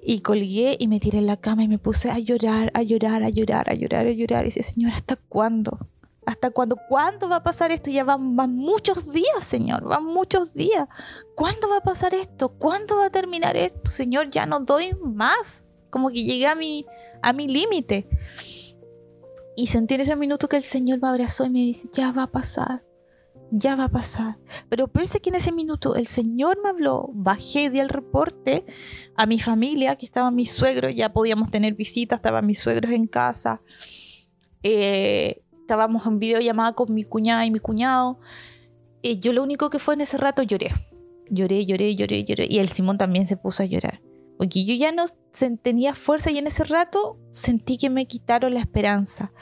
Y colgué y me tiré en la cama y me puse a llorar, a llorar, a llorar, a llorar, a llorar. Y decía, Señor, ¿hasta cuándo? ¿Hasta cuándo? ¿Cuándo va a pasar esto? Ya van, van muchos días, Señor, van muchos días. ¿Cuándo va a pasar esto? ¿Cuándo va a terminar esto? Señor, ya no doy más. Como que llegué a mi, a mi límite. Y sentí en ese minuto que el Señor me abrazó y me dice, ya va a pasar, ya va a pasar. Pero pese que en ese minuto el Señor me habló, bajé, di el reporte a mi familia, que estaban mis suegros, ya podíamos tener visitas, estaban mis suegros en casa. Eh, estábamos en videollamada con mi cuñada y mi cuñado. Eh, yo lo único que fue en ese rato lloré. Lloré, lloré, lloré, lloré. Y el Simón también se puso a llorar. Porque yo ya no tenía fuerza y en ese rato sentí que me quitaron la esperanza.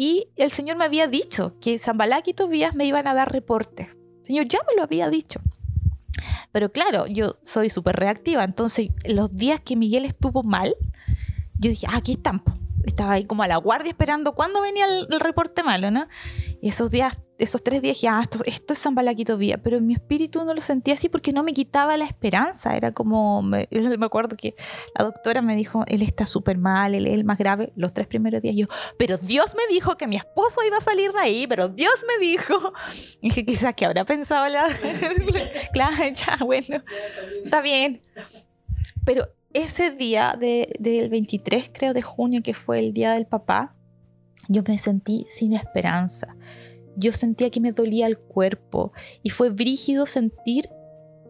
Y el Señor me había dicho que Zambalak y Tobías me iban a dar reporte. El Señor ya me lo había dicho. Pero claro, yo soy súper reactiva. Entonces, los días que Miguel estuvo mal, yo dije, ah, aquí están. po". Estaba ahí como a la guardia esperando cuándo venía el, el reporte malo, ¿no? Y esos días, esos tres días dije, ah, esto, esto es Zambalak y Tobías. Pero en mi espíritu no lo sentía así porque no me quitaba la esperanza. Era como, me, me acuerdo que la doctora me dijo, él está súper mal, él es el más grave. Los tres primeros días yo, pero Dios me dijo que mi esposo iba a salir de ahí, pero Dios me dijo. Y dije, quizás que habrá pensado la... claro, ya, bueno, está bien. Pero ese día de- del 23, creo, de junio, que fue el día del papá, yo me sentí sin esperanza. Yo sentía que me dolía el cuerpo y fue brígido sentir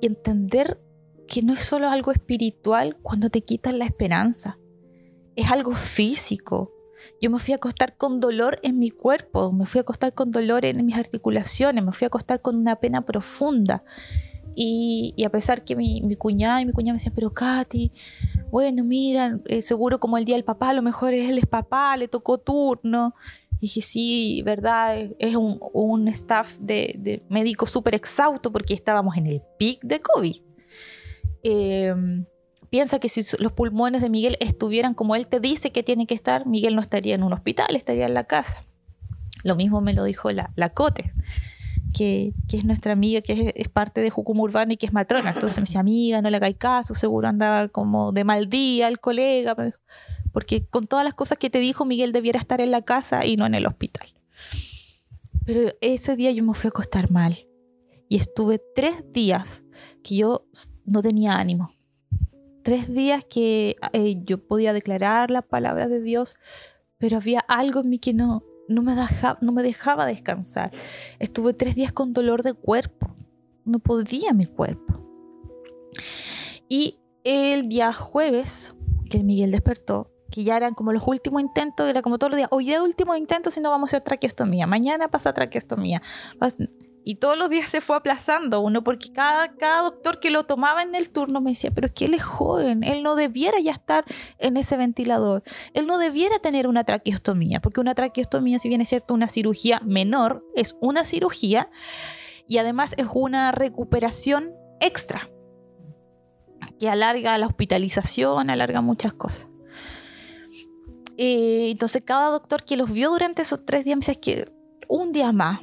y entender que no es solo algo espiritual cuando te quitan la esperanza, es algo físico. Yo me fui a acostar con dolor en mi cuerpo, me fui a acostar con dolor en mis articulaciones, me fui a acostar con una pena profunda. Y, a pesar que mi, mi cuñada y mi cuñada me decían, pero Katy, bueno, mira, eh, seguro como el día del papá, a lo mejor él es papá, le tocó turno. Y dije, sí, verdad, es- un, un staff de, de médico súper exhausto porque estábamos en el pic de COVID. Eh, piensa que si los pulmones de Miguel estuvieran como él te dice que tiene que estar, Miguel no estaría en un hospital, estaría en la casa. Lo mismo me lo dijo la, la Cote, que, que es nuestra amiga, que es, es parte de Jucum Urbano y que es matrona. Entonces me decía, amiga, no le hagáis caso, seguro andaba como de mal día el colega. porque con todas las cosas que te dijo, Miguel debiera estar en la casa y no en el hospital. Pero ese día yo me fui a acostar mal y estuve tres días que yo no tenía ánimo. Tres días que eh, yo podía declarar la palabra de Dios, pero había algo en mí que no, no, me dejaba, no me dejaba descansar. Estuve tres días con dolor de cuerpo. No podía mi cuerpo. Y el día jueves, que Miguel despertó, que ya eran como los últimos intentos, era como todos los días, hoy día último intento, si no vamos a hacer traqueostomía, mañana pasa traqueostomía. Y todos los días se fue aplazando uno, porque cada, cada doctor que lo tomaba en el turno me decía, pero es que él es joven, él no debiera ya estar en ese ventilador, él no debiera tener una traqueostomía, porque una traqueostomía, si bien es cierto, una cirugía menor, es una cirugía y además es una recuperación extra que alarga la hospitalización, alarga muchas cosas. Eh, entonces cada doctor que los vio durante esos tres días me decía que un día más,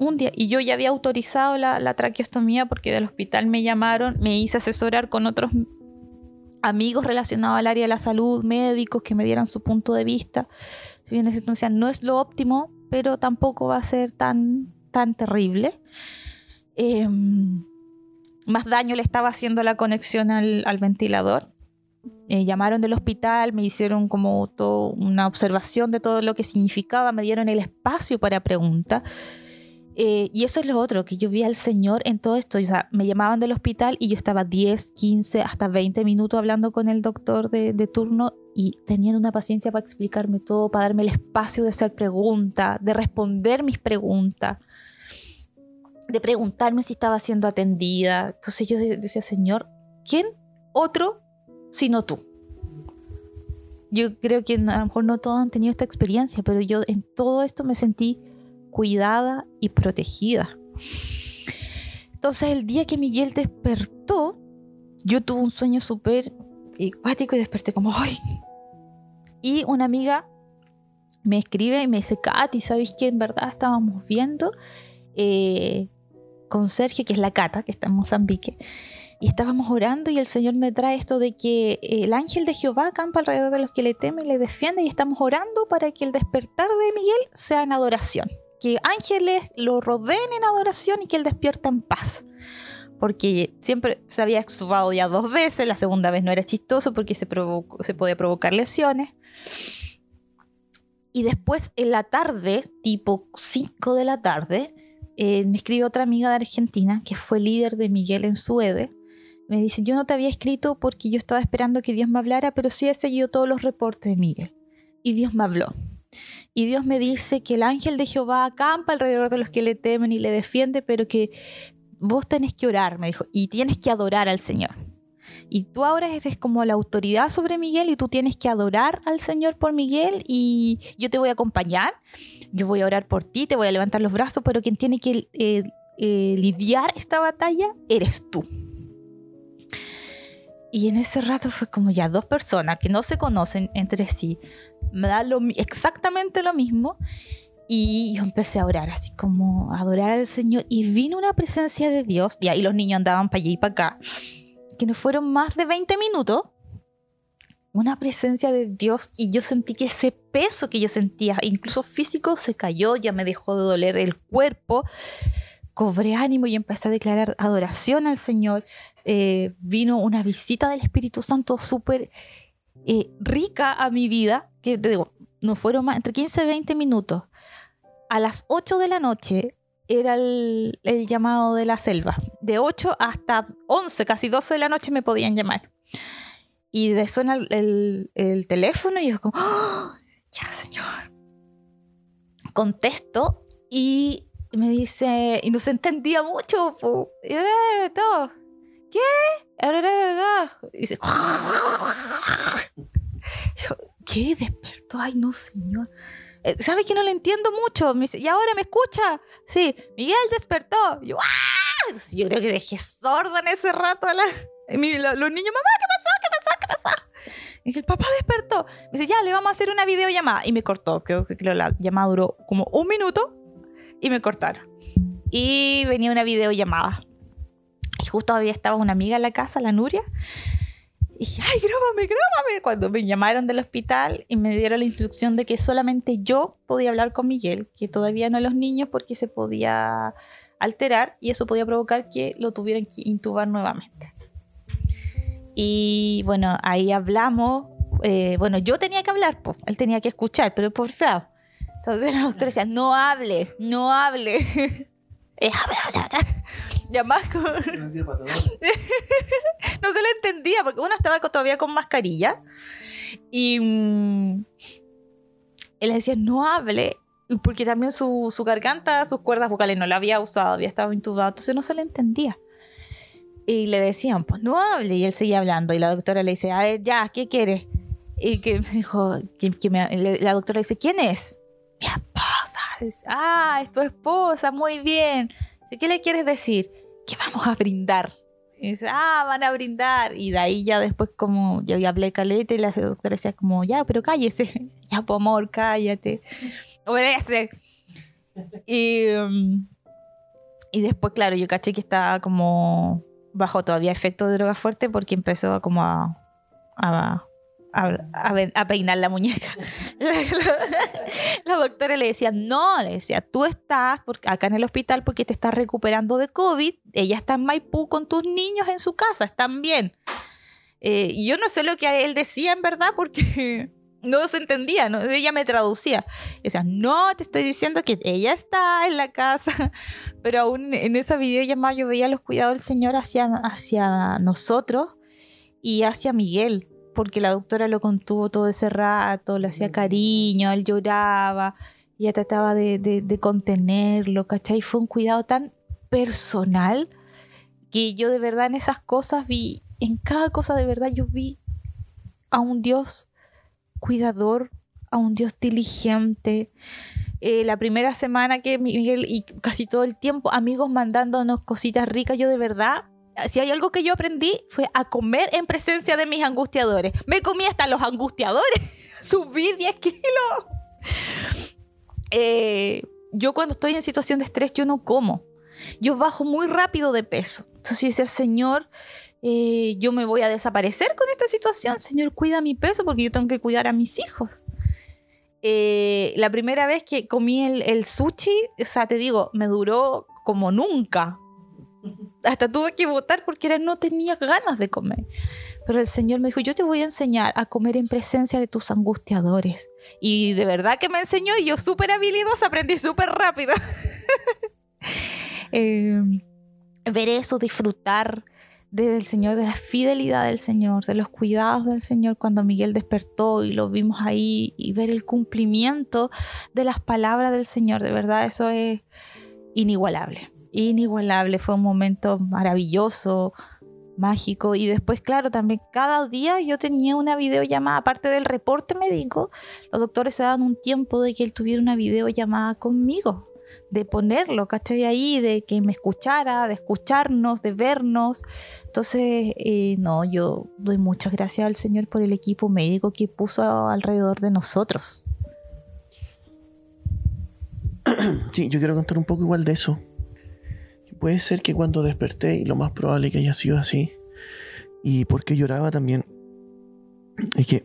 un día, y yo ya había autorizado la, traqueostomía porque del hospital me llamaron, me hice asesorar con otros amigos relacionados al área de la salud, médicos que me dieran su punto de vista. Si bien es cierto, no es lo óptimo, pero tampoco va a ser tan, tan terrible. Eh, más daño le estaba haciendo la conexión al, ventilador. Llamaron del hospital, me hicieron como una observación de todo lo que significaba, me dieron el espacio para preguntas. Eh, y eso es lo otro, que yo vi al Señor en todo esto. O sea, me llamaban del hospital y yo estaba 10, 15, hasta 20 minutos hablando con el doctor de, de turno y teniendo una paciencia para explicarme todo, para darme el espacio de hacer preguntas, de responder mis preguntas de preguntarme si estaba siendo atendida. Entonces yo decía, Señor, ¿quién otro sino tú? Yo creo que a lo mejor no todos han tenido esta experiencia, pero yo en todo esto me sentí cuidada y protegida. Entonces el día que Miguel despertó, yo tuve un sueño súper acuático y desperté como, ¡ay! Y una amiga me escribe y me dice, Katy, ¿sabes qué? En verdad estábamos viendo eh, con Sergio, que es la Cata, que está en Mozambique, y estábamos orando y el Señor me trae esto de que el ángel de Jehová acampa alrededor de los que le temen y le defiende y estamos orando para que el despertar de Miguel sea en adoración, que ángeles lo rodeen en adoración y que él despierta en paz. Porque siempre se había extubado ya dos veces, la segunda vez no era chistoso porque se, podía provocar lesiones. Y después en la tarde, tipo 5 de la tarde, eh, me escribe otra amiga de Argentina que fue líder de Miguel en Suede. Me dice, yo no te había escrito porque yo estaba esperando que Dios me hablara, pero sí he seguido todos los reportes de Miguel. Y Dios me habló. Y Dios me dice que el ángel de Jehová acampa alrededor de los que le temen y le defiende, pero que vos tenés que orar, me dijo, y tienes que adorar al Señor. Y tú ahora eres como la autoridad sobre Miguel y tú tienes que adorar al Señor por Miguel y yo te voy a acompañar, yo voy a orar por ti, te voy a levantar los brazos, pero quien tiene que eh, eh, lidiar esta batalla eres tú. Y en ese rato fue como ya dos personas que no se conocen entre sí, me da exactamente lo mismo. Y yo empecé a orar, así como a adorar al Señor. Y vino una presencia de Dios. Y ahí los niños andaban para allá y para acá que no fueron más de 20 minutos, una presencia de Dios y yo sentí que ese peso que yo sentía, incluso físico, se cayó, ya me dejó de doler el cuerpo, cobré ánimo y empecé a declarar adoración al Señor. Eh, vino una visita del Espíritu Santo súper eh, rica a mi vida, que te digo, no fueron más, entre 15 y 20 minutos. A las 8 de la noche era el, llamado de la selva. De 8 hasta 11, casi 12 de la noche me podían llamar. Y de suena el, teléfono y yo como, ¡Oh! ya señor. Contesto y me dice, y no se entendía mucho. Y todo. ¿Qué? Y dice, ¿qué? Despertó. Ay, no, señor. Eh, ¿Sabes que no le entiendo mucho? Me dice, ¿y ahora me escucha? Sí, Miguel despertó. Yo, ¡ah! Yo creo que dejé sorda en ese rato a la, los niños, mamá, ¿qué pasó? ¿Qué pasó? ¿Qué pasó? Y el papá despertó. Me dice, ya, le vamos a hacer una videollamada. Y me cortó. Creo que la llamada duró como un minuto y me cortaron. Y venía una videollamada. Y justo había estaba una amiga en la casa, la Nuria. Y dije, ay, grábame, grábame. Cuando me llamaron del hospital y me dieron la instrucción de que solamente yo podía hablar con Miguel, que todavía no los niños porque se podía alterar y eso podía provocar que lo tuvieran que intubar nuevamente. Y bueno, ahí hablamos. eh, bueno, yo tenía que hablar, pues, él tenía que escuchar, pero por favor. Entonces la doctora decía, no hable, no hable. Eh, Ya más con- no se le entendía porque uno estaba todavía con mascarilla y mm, él le decía no hable porque también su, su garganta, sus cuerdas vocales no la había usado, había estado intubado, entonces no se le entendía. Y le decían, pues no hable, y él seguía hablando, y la doctora le dice, a ver, ya, ¿qué quieres? Y que me dijo, que, que me- le- la doctora le dice, ¿quién es? Mi ah, es tu esposa, muy bien. ¿Qué le quieres decir? Que vamos a brindar. Ah, van a brindar. Y de ahí ya después como yo hablé caleta y la doctora decía como, ya, pero cállese. Ya, por amor, cállate. Obedece. Y, um, y después, claro, yo caché que estaba como bajo todavía efecto de droga fuerte porque empezó a como a, a, a peinar la muñeca. Doctora le decía, no, le decía, tú estás acá en el hospital porque te estás recuperando de COVID, ella está en Maipú con tus niños en su casa, están bien. Eh, yo no sé lo que él decía en verdad porque no se entendía, ¿no? ella me traducía. Decía, no, te estoy diciendo que ella está en la casa, pero aún en esa videollamada yo veía los cuidados del Señor hacia, hacia nosotros y hacia Miguel, porque la doctora lo contuvo todo ese rato, le hacía cariño, él lloraba, ella trataba de, de- de contenerlo, ¿cachai? Fue un cuidado tan personal que yo de verdad en esas cosas vi, en cada cosa de verdad yo vi a un Dios cuidador, a un Dios diligente. Eh, la primera semana que Miguel y casi todo el tiempo amigos mandándonos cositas ricas, yo de verdad, si hay algo que yo aprendí fue a comer en presencia de mis angustiadores. Me comí hasta los angustiadores, subí 10 kilos. Eh, yo cuando estoy en situación de estrés, yo no como. Yo bajo muy rápido de peso. Entonces yo decía, Señor, eh, yo me voy a desaparecer con esta situación. Señor, cuida mi peso porque yo tengo que cuidar a mis hijos. Eh, la primera vez que comí el, el sushi, o sea, te digo, me duró como nunca. Hasta tuve que votar porque era, no tenía ganas de comer. Pero el Señor me dijo, yo te voy a enseñar a comer en presencia de tus angustiadores. Y de verdad que me enseñó y yo súper habilidosa, aprendí súper rápido. Eh, ver eso, disfrutar del Señor, de la fidelidad del Señor, de los cuidados del Señor cuando Miguel despertó y lo vimos ahí y ver el cumplimiento de las palabras del Señor, de verdad eso es inigualable, inigualable, fue un momento maravilloso, mágico y después claro, también cada día yo tenía una videollamada, aparte del reporte médico, los doctores se daban un tiempo de que él tuviera una videollamada conmigo de ponerlo, ¿cachai? Ahí, de que me escuchara, de escucharnos, de vernos. Entonces, eh, no, yo doy muchas gracias al Señor por el equipo médico que puso alrededor de nosotros. Sí, yo quiero contar un poco igual de eso. Puede ser que cuando desperté, y lo más probable que haya sido así, y porque lloraba también, es que,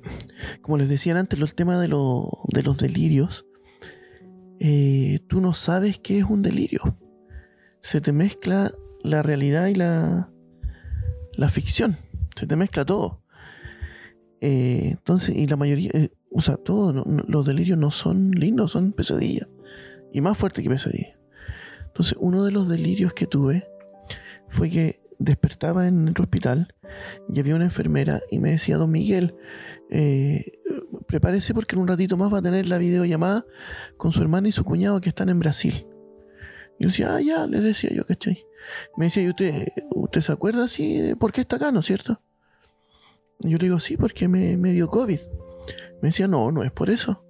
como les decía antes, el tema de, lo- de los delirios, eh, tú no sabes qué es un delirio. Se te mezcla la realidad y la, la ficción. Se te mezcla todo. Eh, entonces, y la mayoría, eh, o sea, todos los delirios no son lindos, son pesadillas. Y más fuerte que pesadillas. Entonces, uno de los delirios que tuve fue que despertaba en el hospital y había una enfermera y me decía, don Miguel, eh, prepárese porque en un ratito más va a tener la videollamada con su hermana y su cuñado que están en Brasil. Y yo decía, ah, ya, les decía yo, ¿cachai? Me decía, ¿y usted, usted se acuerda así de por qué está acá, no es cierto? Y yo le digo, sí, porque me, me dio COVID. Me decía, no, no es por eso.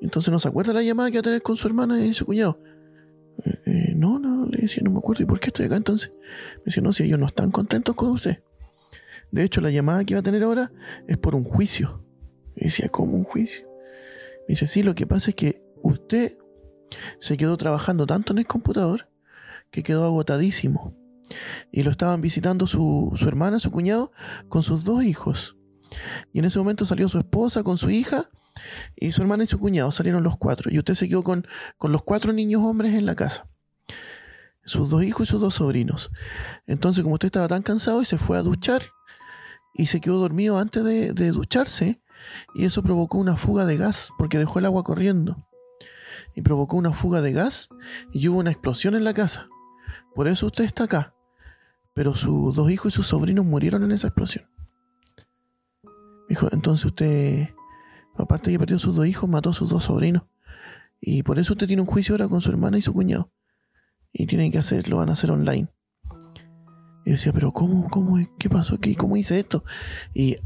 Entonces no se acuerda la llamada que va a tener con su hermana y su cuñado. Eh, no, no, le decía, no me acuerdo. ¿Y por qué estoy acá entonces? Me decía, no, si ellos no están contentos con usted. De hecho, la llamada que va a tener ahora es por un juicio. Me decía, ¿cómo un juicio? Me dice, sí, lo que pasa es que usted se quedó trabajando tanto en el computador que quedó agotadísimo. y lo estaban visitando su, su hermana, su cuñado, con sus dos hijos. Y en ese momento salió su esposa con su hija y su hermana y su cuñado, salieron los cuatro. Y usted se quedó con, con los cuatro niños hombres en la casa. Sus dos hijos y sus dos sobrinos. Entonces, como usted estaba tan cansado y se fue a duchar y se quedó dormido antes de, de ducharse, y eso provocó una fuga de gas porque dejó el agua corriendo. Y provocó una fuga de gas y hubo una explosión en la casa. Por eso usted está acá. Pero sus dos hijos y sus sobrinos murieron en esa explosión. Dijo, entonces usted, aparte que perdió sus dos hijos, mató a sus dos sobrinos. Y por eso usted tiene un juicio ahora con su hermana y su cuñado. Y tienen que hacerlo, van a hacer online. Y yo decía, pero ¿cómo, cómo, qué pasó? ¿Qué, ¿Cómo hice esto? Y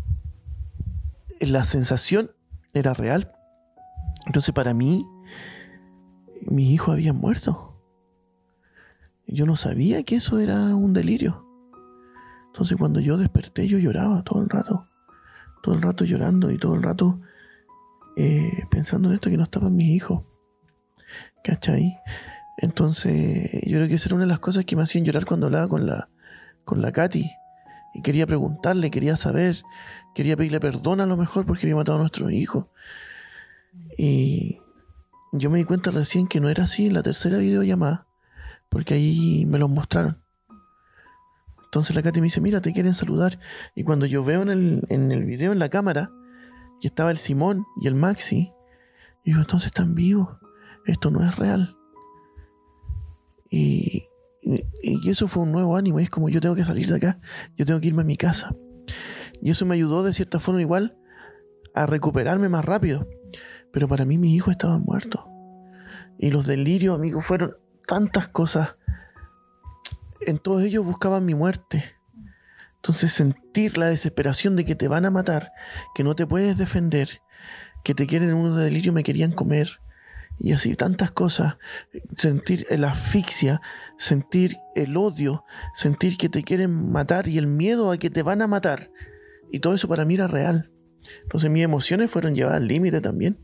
la sensación era real. Entonces para mí, mis hijos habían muerto. Yo no sabía que eso era un delirio. Entonces cuando yo desperté yo lloraba todo el rato. Todo el rato llorando y todo el rato eh, pensando en esto que no estaban mis hijos. ¿Cachai? Entonces yo creo que esa era una de las cosas que me hacían llorar cuando hablaba con la, con la Katy. Y quería preguntarle, quería saber, quería pedirle perdón a lo mejor porque había matado a nuestros hijos. Y yo me di cuenta recién que no era así en la tercera videollamada, porque ahí me los mostraron. Entonces la Katy me dice, mira, te quieren saludar. Y cuando yo veo en el, en el video, en la cámara, que estaba el Simón y el Maxi, digo, entonces están vivos. Esto no es real. Y, y, y eso fue un nuevo ánimo. Es como yo tengo que salir de acá, yo tengo que irme a mi casa. Y eso me ayudó de cierta forma igual a recuperarme más rápido. Pero para mí mis hijos estaban muertos. Y los delirios, amigos, fueron tantas cosas. En todos ellos buscaban mi muerte. Entonces sentir la desesperación de que te van a matar, que no te puedes defender, que te quieren en un delirio, me querían comer. Y así tantas cosas. Sentir la asfixia, sentir el odio, sentir que te quieren matar y el miedo a que te van a matar. Y todo eso para mí era real. Entonces mis emociones fueron llevadas al límite también.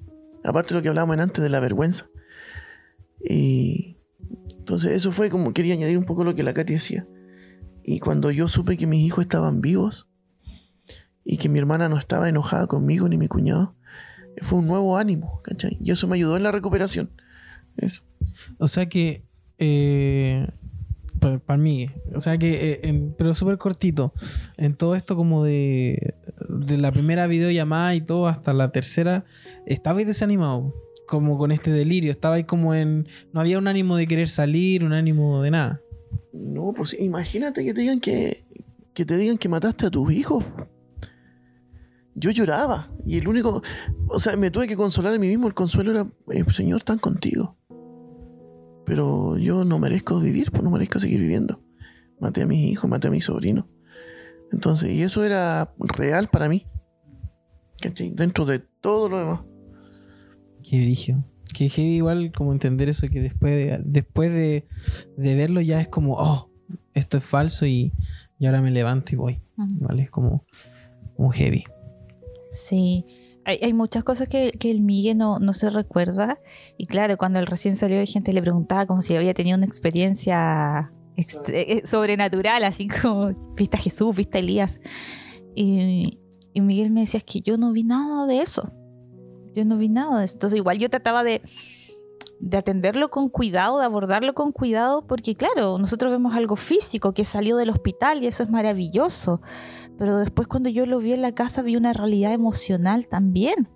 Aparte de lo que hablábamos antes de la vergüenza. Y entonces eso fue como quería añadir un poco lo que la Katy decía. Y cuando yo supe que mis hijos estaban vivos y que mi hermana no estaba enojada conmigo ni mi cuñado, fue un nuevo ánimo, ¿cachai? Y eso me ayudó en la recuperación. Eso. O sea que. Eh, para, mí. O sea que. eh, en- pero súper cortito. En todo esto, como de. De la primera videollamada y todo hasta la tercera. Estabais desanimado. Como con este delirio. Estabais como en. No había un ánimo de querer salir, un ánimo de nada. No, pues imagínate que te digan que, que te digan que mataste a tus hijos. Yo lloraba y el único, o sea, me tuve que consolar a mí mismo. El consuelo era, eh, Señor, están contigo. Pero yo no merezco vivir, pues no merezco seguir viviendo. Maté a mis hijos, maté a mis sobrinos. Entonces, y eso era real para mí. Dentro de todo lo demás. Qué brillo. Que heavy igual como entender eso que después de, después de, de verlo ya es como, oh, esto es falso y, y ahora me levanto y voy. ¿Vale? Es como, como heavy. Sí, hay, hay muchas cosas que, que el Miguel no, no se recuerda. Y claro, cuando él recién salió, hay gente le preguntaba como si había tenido una experiencia ext- eh, sobrenatural, así como viste a Jesús, viste a Elías. Y, y Miguel me decía, es que yo no vi nada de eso. Yo no vi nada. Entonces igual yo trataba de, de atenderlo con cuidado, de abordarlo con cuidado, porque claro, nosotros vemos algo físico que salió del hospital y eso es maravilloso. Pero después cuando yo lo vi en la casa vi una realidad emocional también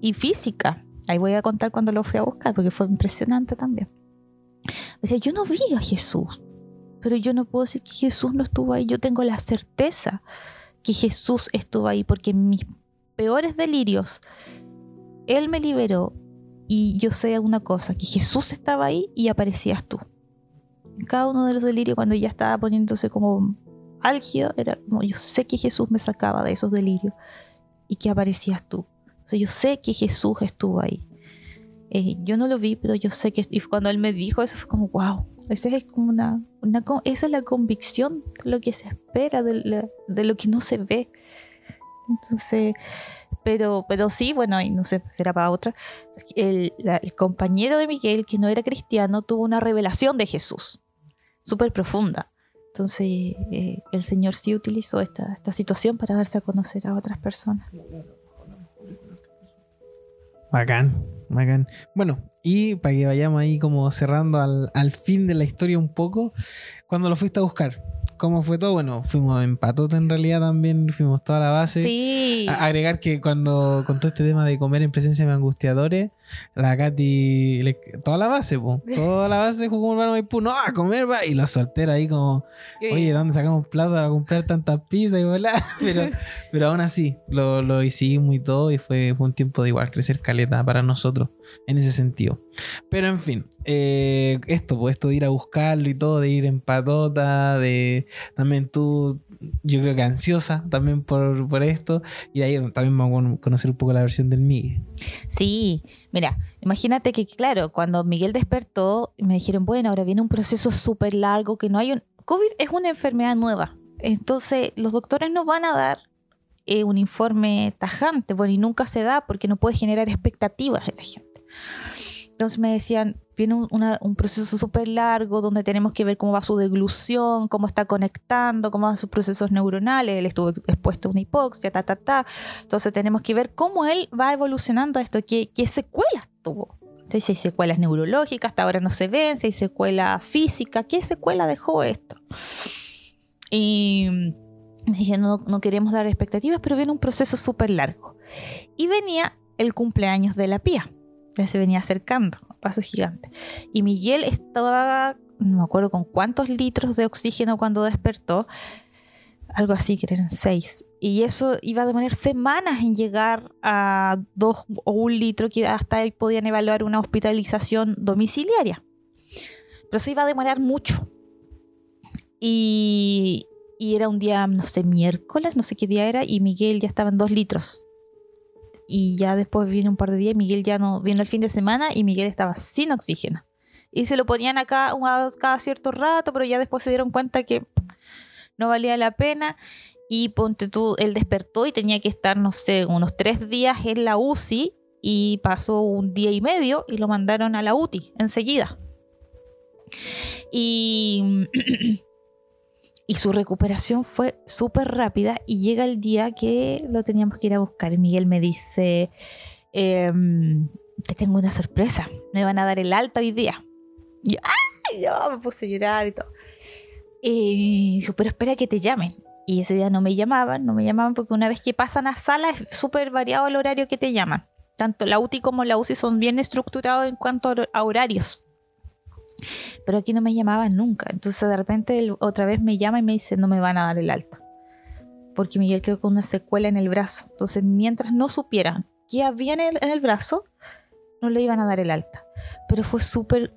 y física. Ahí voy a contar cuando lo fui a buscar porque fue impresionante también. O sea, yo no vi a Jesús, pero yo no puedo decir que Jesús no estuvo ahí. Yo tengo la certeza que Jesús estuvo ahí porque en mis peores delirios, Él me liberó y yo sé una cosa, que Jesús estaba ahí y aparecías tú. Cada uno de los delirios cuando ya estaba poniéndose como álgido, era como yo sé que Jesús me sacaba de esos delirios y que aparecías tú. O sea, yo sé que Jesús estuvo ahí. Eh, yo no lo vi, pero yo sé que... Y cuando él me dijo eso fue como, wow, esa es como una, una esa es la convicción de lo que se espera, de, la- de lo que no se ve. Entonces, pero, pero sí, bueno, y no sé, será para otra. El, compañero de Miguel, que no era cristiano, tuvo una revelación de Jesús, súper profunda. Entonces eh, el Señor sí utilizó esta, esta situación para darse a conocer a otras personas. Bacán, bacán. Bueno, y para que vayamos ahí como cerrando al, al fin de la historia un poco, cuando lo fuiste a buscar, ¿Cómo fue todo? Bueno, fuimos en patota en realidad también, fuimos toda la base. Sí. A- agregar que cuando con todo este tema de comer en presencia de angustiadores, la Katy, le- toda la base, po, toda la base jugó un Maipú, no, a comer, va, y los solteros ahí como, oye, ¿dónde sacamos plata para comprar tantas pizzas y bla? Pero, pero aún así, lo, lo hicimos y todo, y fue, fue un tiempo de igual crecer caleta para nosotros, en ese sentido. Pero en fin, eh, esto, pues esto de ir a buscarlo y todo, de ir en patota, de también tú, yo creo que ansiosa también por, por esto, y de ahí también vamos a conocer un poco la versión del Miguel. Sí, mira, imagínate que, claro, cuando Miguel despertó, me dijeron, bueno, ahora viene un proceso súper largo, que no hay un... COVID es una enfermedad nueva, entonces los doctores no van a dar eh, un informe tajante, bueno, y nunca se da porque no puede generar expectativas en la gente. Entonces me decían, viene un, una- un proceso súper largo donde tenemos que ver cómo va su deglución, cómo está conectando, cómo van sus procesos neuronales. Él estuvo expuesto a una hipoxia, ta, ta, ta. Entonces tenemos que ver cómo él va evolucionando esto, qué, qué secuelas tuvo. Entonces, si hay secuelas neurológicas, hasta ahora no se ven, si hay secuela física, ¿qué secuela dejó esto? Y me dijeron, no, no queremos dar expectativas, pero viene un proceso súper largo. Y venía el cumpleaños de la pía, ya se venía acercando, a paso gigante. Y Miguel estaba, no me acuerdo con cuántos litros de oxígeno cuando despertó, algo así, que eran seis. Y eso iba a demorar semanas en llegar a dos o un litro, que hasta ahí podían evaluar una hospitalización domiciliaria. Pero se iba a demorar mucho. Y, y era un día, no sé, miércoles, no sé qué día era, y Miguel ya estaba en dos litros. Y ya después viene un par de días, Miguel ya no vino el fin de semana y Miguel estaba sin oxígeno. Y se lo ponían acá a cada cierto rato, pero ya después se dieron cuenta que no valía la pena. Y ponte tú, él despertó y tenía que estar, no sé, unos tres días en la UCI y pasó un día y medio y lo mandaron a la UTI enseguida. Y, y su recuperación fue súper rápida y llega el día que lo teníamos que ir a buscar. Miguel me dice, em, te tengo una sorpresa, me van a dar el alta hoy día. Y yo. Yo me puse a llorar y todo. Y pero espera que te llamen. Y ese día no me llamaban, no me llamaban porque una vez que pasan a sala es súper variado el horario que te llaman. Tanto la UTI como la UCI son bien estructurados en cuanto a horarios. Pero aquí no me llamaban nunca. Entonces de repente otra vez me llama y me dice, no me van a dar el alta. Porque Miguel quedó con una secuela en el brazo. Entonces mientras no supieran qué había en el, en el brazo, no le iban a dar el alta. Pero fue súper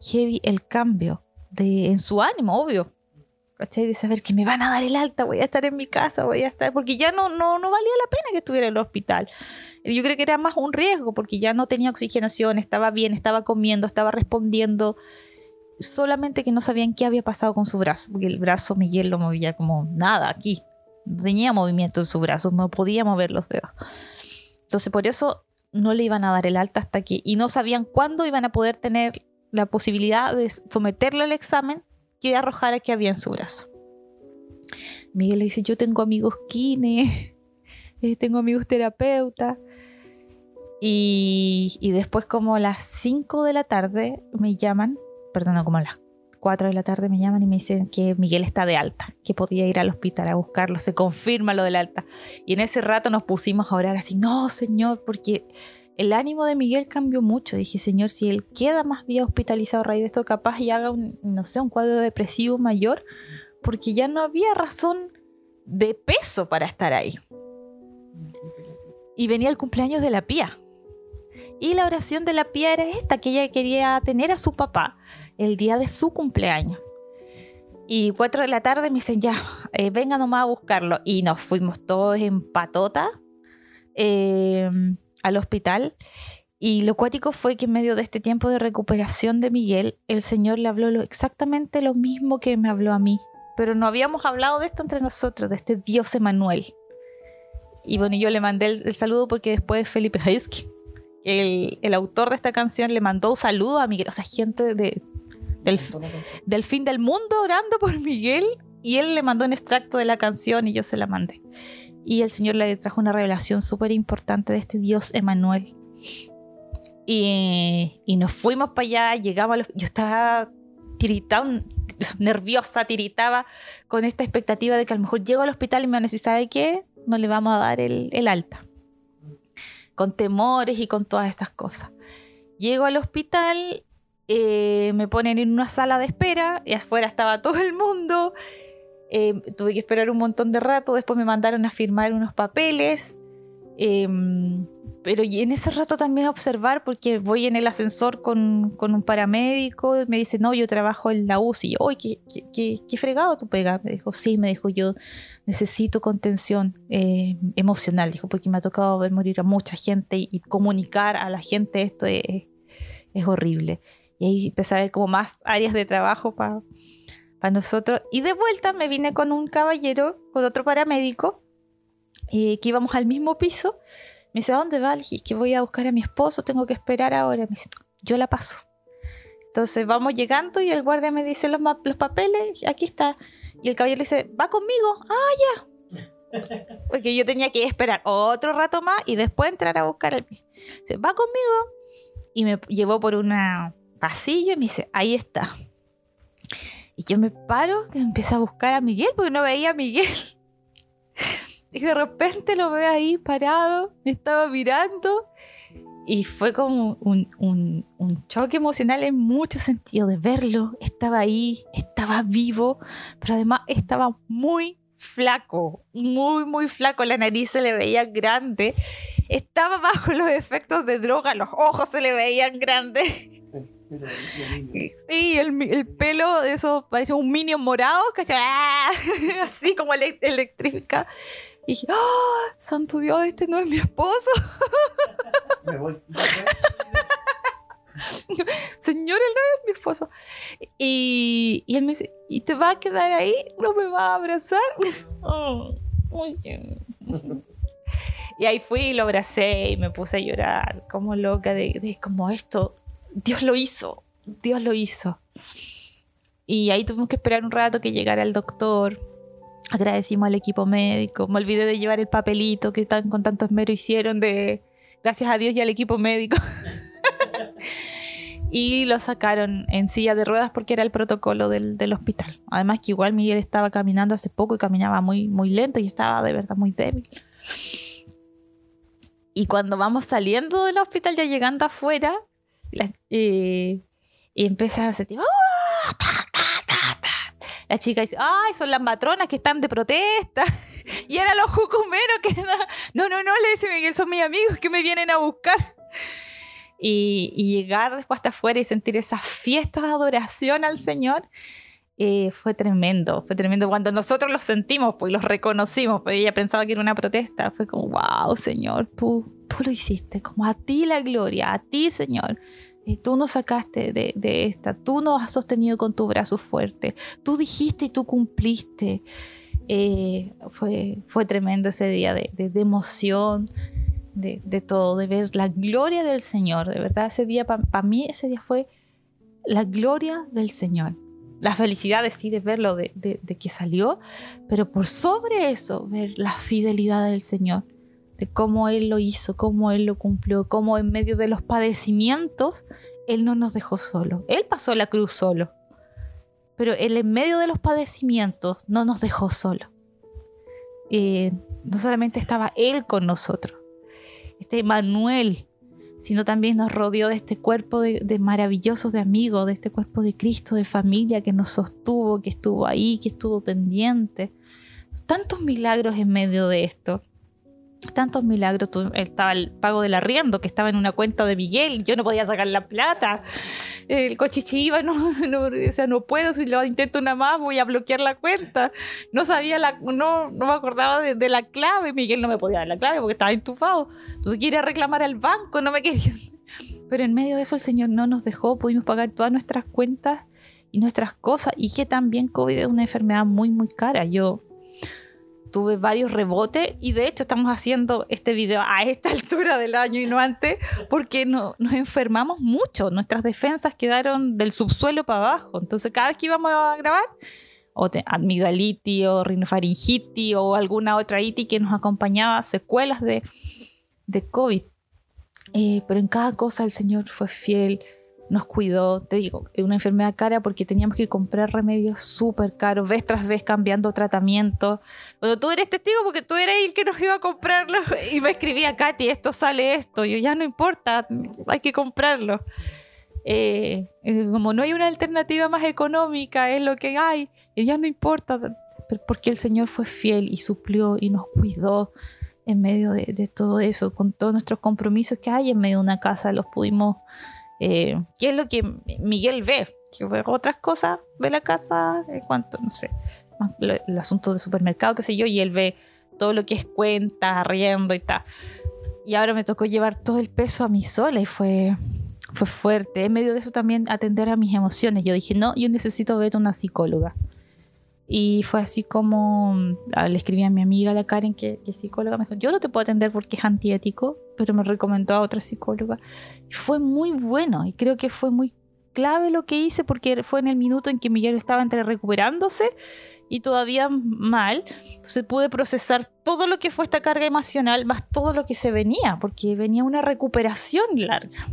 heavy el cambio de, en su ánimo, obvio. ¿Cachai? De saber que me van a dar el alta, voy a estar en mi casa, voy a estar. Porque ya no, no, no valía la pena que estuviera en el hospital. Yo creo que era más un riesgo, porque ya no tenía oxigenación, estaba bien, estaba comiendo, estaba respondiendo. Solamente que no sabían qué había pasado con su brazo, porque el brazo Miguel lo movía como nada aquí. No tenía movimiento en su brazo, no podía mover los dedos. Entonces, por eso no le iban a dar el alta hasta aquí. Y no sabían cuándo iban a poder tener la posibilidad de someterlo al examen que arrojara que había en su brazo. Miguel le dice, yo tengo amigos kine, eh, tengo amigos terapeutas. Y, y después como a las 5 de la tarde me llaman, perdón, como a las 4 de la tarde me llaman y me dicen que Miguel está de alta, que podía ir al hospital a buscarlo, se confirma lo del alta. Y en ese rato nos pusimos a orar así, no, Señor, porque el ánimo de Miguel cambió mucho. Dije, Señor, si él queda más bien hospitalizado a raíz de esto, capaz y haga un, no sé, un cuadro depresivo mayor, porque ya no había razón de peso para estar ahí. Y venía el cumpleaños de la pía. Y la oración de la pía era esta, que ella quería tener a su papá el día de su cumpleaños. Y 4 de la tarde me dicen, ya, eh, venga nomás a buscarlo. Y nos fuimos todos en patota eh, al hospital. Y lo cuático fue que en medio de este tiempo de recuperación de Miguel, el Señor le habló lo- exactamente lo mismo que me habló a mí. Pero no habíamos hablado de esto entre nosotros, de este Dios Emanuel. Y bueno, yo le mandé el, saludo porque después Felipe Heiski, el, el autor de esta canción, le mandó un saludo a Miguel. O sea, gente de, del, del fin del mundo orando por Miguel y él le mandó un extracto de la canción y yo se la mandé. Y el Señor le trajo una revelación súper importante de este Dios Emanuel. Y, y, nos fuimos para allá, llegamos a los, Yo estaba tiritando, nerviosa, tiritaba con esta expectativa de que a lo mejor llego al hospital y me van a decir, ¿sabe qué? No le vamos a dar el, el alta. Con temores y con todas estas cosas. Llego al hospital, eh, me ponen en una sala de espera y afuera estaba todo el mundo. Eh, tuve que esperar un montón de rato, después me mandaron a firmar unos papeles. Eh, pero en ese rato también observar, porque voy en el ascensor con, con, un paramédico y me dice, no, yo trabajo en la UCI. Y yo, ¿qué, qué, qué, fregado tú pegas? Me dijo, sí, me dijo, yo necesito contención eh, emocional, dijo, porque me ha tocado ver morir a mucha gente y, y comunicar a la gente esto es, es, horrible. Y ahí empecé a ver como más áreas de trabajo para para nosotros. Y de vuelta me vine con un caballero, con otro paramédico, eh, que íbamos al mismo piso. Me dice, ¿a dónde va? Le dije, que voy a buscar a mi esposo, tengo que esperar ahora. Me dice, yo la paso. Entonces vamos llegando y el guardia me dice los, los papeles, aquí está. Y el caballero le dice, va conmigo. Ah, ya. Porque yo tenía que esperar otro rato más y después entrar a buscar al mío. Dice, va conmigo. Y me llevó por un pasillo y me dice, ahí está. Y yo me paro y empiezo a buscar a Miguel porque no veía a Miguel. Y de repente lo veo ahí parado, me estaba mirando y fue como un, un, un, choque emocional en mucho sentido de verlo. Estaba ahí, estaba vivo, pero además estaba muy flaco, muy, muy flaco. La nariz se le veía grande. Estaba bajo los efectos de droga, los ojos se le veían grandes. Sí, el, el, pelo de eso parece un minion morado, que así como eléctrica. Y dije, ¡Oh, santo Dios, este no es mi esposo! Me voy. Señor, él no es mi esposo. Y, y, él me dice, ¿y te va a quedar ahí? ¿No me va a abrazar? Oh, y ahí fui y lo abracé y me puse a llorar como loca de, de como esto, Dios lo hizo, Dios lo hizo. Y ahí tuvimos que esperar un rato que llegara el doctor. Agradecimos al equipo médico. Me olvidé de llevar el papelito que están con tanto esmero hicieron de gracias a Dios y al equipo médico. y lo sacaron en silla de ruedas porque era el protocolo del, del, hospital. Además que igual Miguel estaba caminando hace poco y caminaba muy, muy lento y estaba de verdad muy débil. Y cuando vamos saliendo del hospital, ya llegando afuera, eh, y empiezan a sentir. ¡Oh! La chica dice: ¡Ay, son las matronas que están de protesta! y eran los jucumeros que. No, no, no, le dice Miguel, son mis amigos que me vienen a buscar. Y, y llegar después hasta afuera y sentir esa fiesta de adoración al Señor. Eh, fue tremendo, fue tremendo cuando nosotros los sentimos, pues los reconocimos, pues ella pensaba que era una protesta, fue como, wow, Señor, tú, tú lo hiciste, como a ti la gloria, a ti, Señor. Y tú nos sacaste de, de, esta, tú nos has sostenido con tu brazo fuerte, tú dijiste y tú cumpliste. Eh, fue, fue tremendo ese día de, de, de emoción, de, todo, de ver la gloria del Señor. De verdad, ese día, para pa mí, ese día fue la gloria del Señor la felicidad de sí de verlo, de, de, que salió, pero por sobre eso, ver la fidelidad del Señor, de cómo Él lo hizo, cómo Él lo cumplió, cómo en medio de los padecimientos, Él no nos dejó solo. Él pasó la cruz solo, pero Él en medio de los padecimientos no nos dejó solo. Eh, no solamente estaba Él con nosotros, este Manuel sino también nos rodeó de este cuerpo de, de, maravillosos de amigos, de este cuerpo de Cristo, de familia que nos sostuvo, que estuvo ahí, que estuvo pendiente. Tantos milagros en medio de esto. Tantos milagros. Estaba el pago del arriendo que estaba en una cuenta de Miguel. Yo no podía sacar la plata. El cochichi iba, no, no, o sea, no puedo. Si lo intento una más, voy a bloquear la cuenta. No sabía la, no, no me acordaba de, de la clave. Miguel no me podía dar la clave porque estaba entufado. Tuve que ir a reclamar al banco, no me querían. Pero en medio de eso el Señor no nos dejó. Pudimos pagar todas nuestras cuentas y nuestras cosas. Y que también COVID es una enfermedad muy, muy cara. Yo tuve varios rebotes y de hecho estamos haciendo este video a esta altura del año y no antes porque no, nos enfermamos mucho, nuestras defensas quedaron del subsuelo para abajo, entonces cada vez que íbamos a grabar o amigdalitis o rinofaringitis o alguna otra itis que nos acompañaba, secuelas de, de COVID. Eh, pero en cada cosa el Señor fue fiel, nos cuidó, te digo, una enfermedad cara porque teníamos que comprar remedios súper caros, vez tras vez cambiando tratamiento. Bueno, tú eres testigo porque tú eres el que nos iba a comprarlo y me escribía, Katy, esto sale esto, yo ya no importa, hay que comprarlo. Eh, eh, como no hay una alternativa más económica, es lo que hay, y ya no importa, porque el Señor fue fiel y suplió y nos cuidó en medio de, todo eso, con todos nuestros compromisos que hay en medio de una casa, los pudimos, eh, ¿qué es lo que Miguel ve? otras cosas de la casa, en cuanto, no sé, el asunto de supermercado, qué sé yo, y él ve todo lo que es cuenta, riendo y tal. Y ahora me tocó llevar todo el peso a mí sola y fue, fue fuerte. En medio de eso también atender a mis emociones. Yo dije, no, yo necesito ver a una psicóloga. Y fue así como ah, le escribí a mi amiga, la Karen, que, es psicóloga, me dijo, yo no te puedo atender porque es antiético, pero me recomendó a otra psicóloga. Fue muy bueno y creo que fue muy clave lo que hice porque fue en el minuto en que Miguel estaba entre recuperándose y todavía mal. Entonces pude procesar todo lo que fue esta carga emocional, más todo lo que se venía, porque venía una recuperación larga.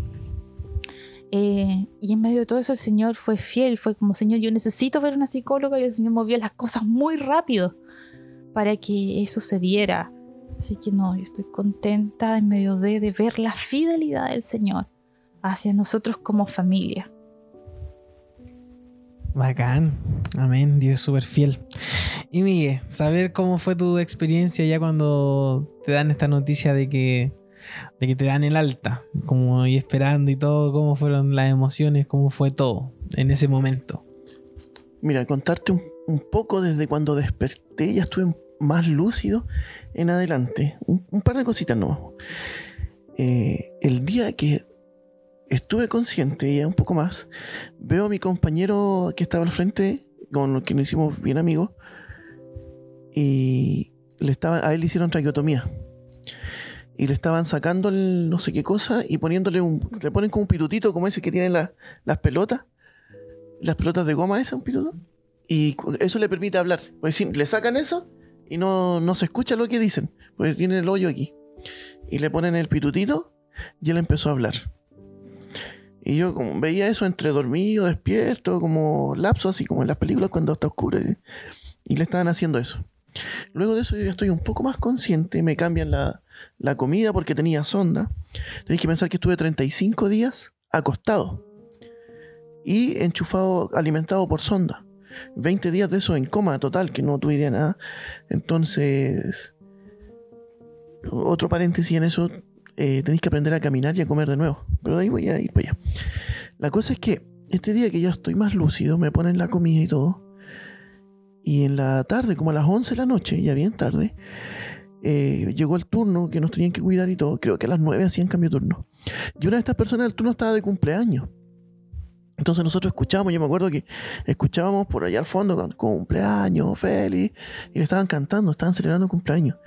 Eh, y en medio de todo eso el Señor fue fiel, fue como, Señor, yo necesito ver una psicóloga y el Señor movió las cosas muy rápido para que eso se viera. Así que no, yo estoy contenta en medio de, de ver la fidelidad del Señor hacia nosotros como familia. Bacán, amén, Dios es súper fiel. Y Miguel, saber cómo fue tu experiencia ya cuando te dan esta noticia de que de que te dan el alta, como y esperando y todo, cómo fueron las emociones, cómo fue todo en ese momento. Mira, contarte un, poco desde cuando desperté, ya estuve más lúcido en adelante. Un, par de cositas no. Eh, el día que estuve consciente, ya un poco más, veo a mi compañero que estaba al frente, con el que nos hicimos bien amigos, y le estaba, a él le hicieron traqueotomía y le estaban sacando el no sé qué cosa y poniéndole un. Le ponen como un pitutito como ese que tienen las pelotas. Las pelotas de goma, esa, un pituto. Y eso le permite hablar. Pues le sacan eso y no, no se escucha lo que dicen. Porque tiene el hoyo aquí. Y le ponen el pitutito y él empezó a hablar. Y yo veía eso entre dormido, despierto, como lapso, así como en las películas cuando está oscuro. Y le estaban haciendo eso. Luego de eso yo ya estoy un poco más consciente, me cambian la, la comida porque tenía sonda. Tenéis que pensar que estuve 35 días acostado y enchufado, alimentado por sonda. 20 días de eso en coma total, que no tuve nada. Entonces, otro paréntesis en eso, eh, tenéis que aprender a caminar y a comer de nuevo. Pero de ahí voy a ir para allá. La cosa es que este día que ya estoy más lúcido, me ponen la comida y todo. Y en la tarde, como a las 11 de la noche, ya bien tarde, eh, llegó el turno que nos tenían que cuidar y todo. Creo que a las 9 hacían cambio de turno. Y una de estas personas del turno estaba de cumpleaños. Entonces nosotros escuchábamos, yo me acuerdo que escuchábamos por allá al fondo cumpleaños, feliz, y le estaban cantando, estaban celebrando cumpleaños.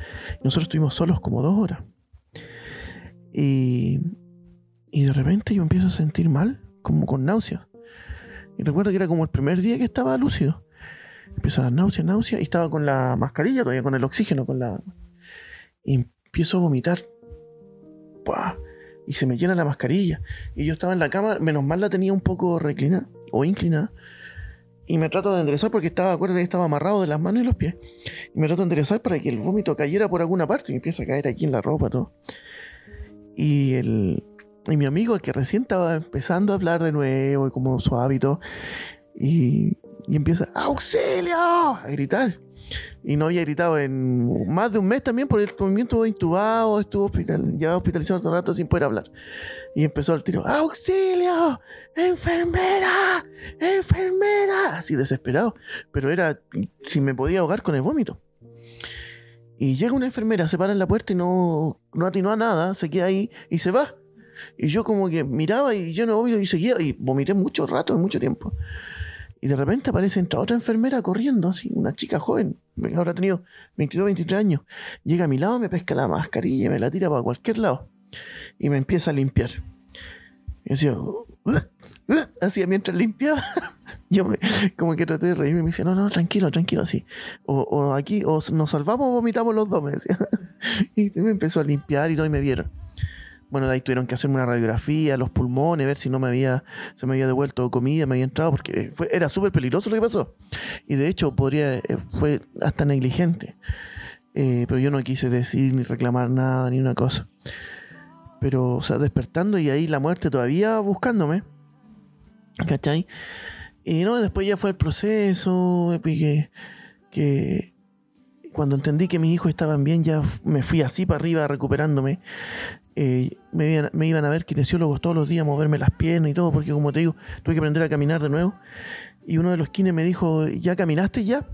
Y nosotros estuvimos solos como dos horas. Y, y de repente yo empiezo a sentir mal, como con náuseas. Y recuerdo que era como el primer día que estaba lúcido. Empezó a dar náusea, náusea, y estaba con la mascarilla todavía, con el oxígeno, con la, y empiezo a vomitar. Y se me llena la mascarilla. Y yo estaba en la cama, menos mal la tenía un poco reclinada o inclinada. Y me trato de enderezar porque estaba, acuérdate estaba amarrado de las manos y los pies. Y me trato de enderezar para que el vómito cayera por alguna parte y empieza a caer aquí en la ropa, todo. Y el, y mi amigo, el que recién estaba empezando a hablar de nuevo y como su hábito, y, y empieza, ¡auxilio! a gritar y no había gritado en más de un mes también por el movimiento intubado, estuvo hospital, ya hospitalizado todo el rato sin poder hablar. Y empezó el tiro, ¡auxilio! ¡Enfermera! ¡Enfermera! Así desesperado. Pero era si me podía ahogar con el vómito. Y llega una enfermera, se para en la puerta y no, no atinó a nada, se queda ahí y se va. Y yo como que miraba y yo no vomito y seguía y vomité mucho rato, mucho tiempo. Y de repente aparece entra otra enfermera corriendo, así, una chica joven, habrá tenido 22, 23 años. Llega a mi lado, me pesca la mascarilla, me la tira para cualquier lado y me empieza a limpiar. Y decía, hacía mientras limpiaba. Yo me, como que traté de reírme y me decía, no, no, tranquilo, tranquilo, así. O, o aquí, o nos salvamos o vomitamos los dos, me decía. Y me empezó a limpiar y todo y me vieron. Bueno, de ahí tuvieron que hacerme una radiografía, los pulmones, ver si no me había, se me había devuelto comida, me había entrado, porque fue, era súper peligroso lo que pasó. Y de hecho, podría, eh, fue hasta negligente. Eh, pero yo no quise decir ni reclamar nada, ni una cosa. Pero, o sea, despertando y ahí la muerte todavía buscándome. ¿Cachai? Y no, después ya fue el proceso, que, que cuando entendí que mis hijos estaban bien, ya me fui así para arriba recuperándome. Eh, me, iban, me, iban, a ver kinesiólogos todos los días, moverme las piernas y todo, porque como te digo, tuve que aprender a caminar de nuevo. Y uno de los kines me dijo, ¿ya caminaste ya?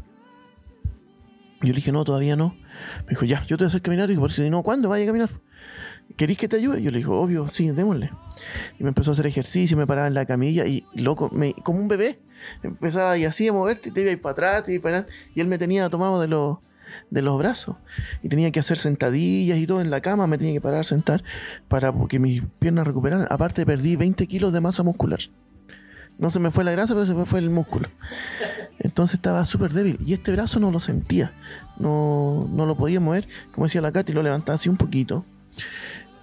Yo le dije, no, todavía no. Me dijo, ya, yo te voy a hacer caminar. Y dije, por si no, ¿cuándo vaya a caminar? ¿Queréis que te ayude? Yo le dije, obvio, sí, démosle. Y me empezó a hacer ejercicio, me paraba en la camilla y, loco, me, como un bebé, empezaba y así a moverte, te iba a ir para atrás, te iba para atrás, y él me tenía tomado de los de los brazos. Y tenía que hacer sentadillas y todo en la cama, me tenía que parar a sentar para que mis piernas recuperaran. Aparte perdí 20 kilos de masa muscular. No se me fue la grasa, pero se me fue el músculo. Entonces estaba súper débil. Y este brazo no lo sentía. No, no lo podía mover. Como decía la Katy, lo levantaba así un poquito.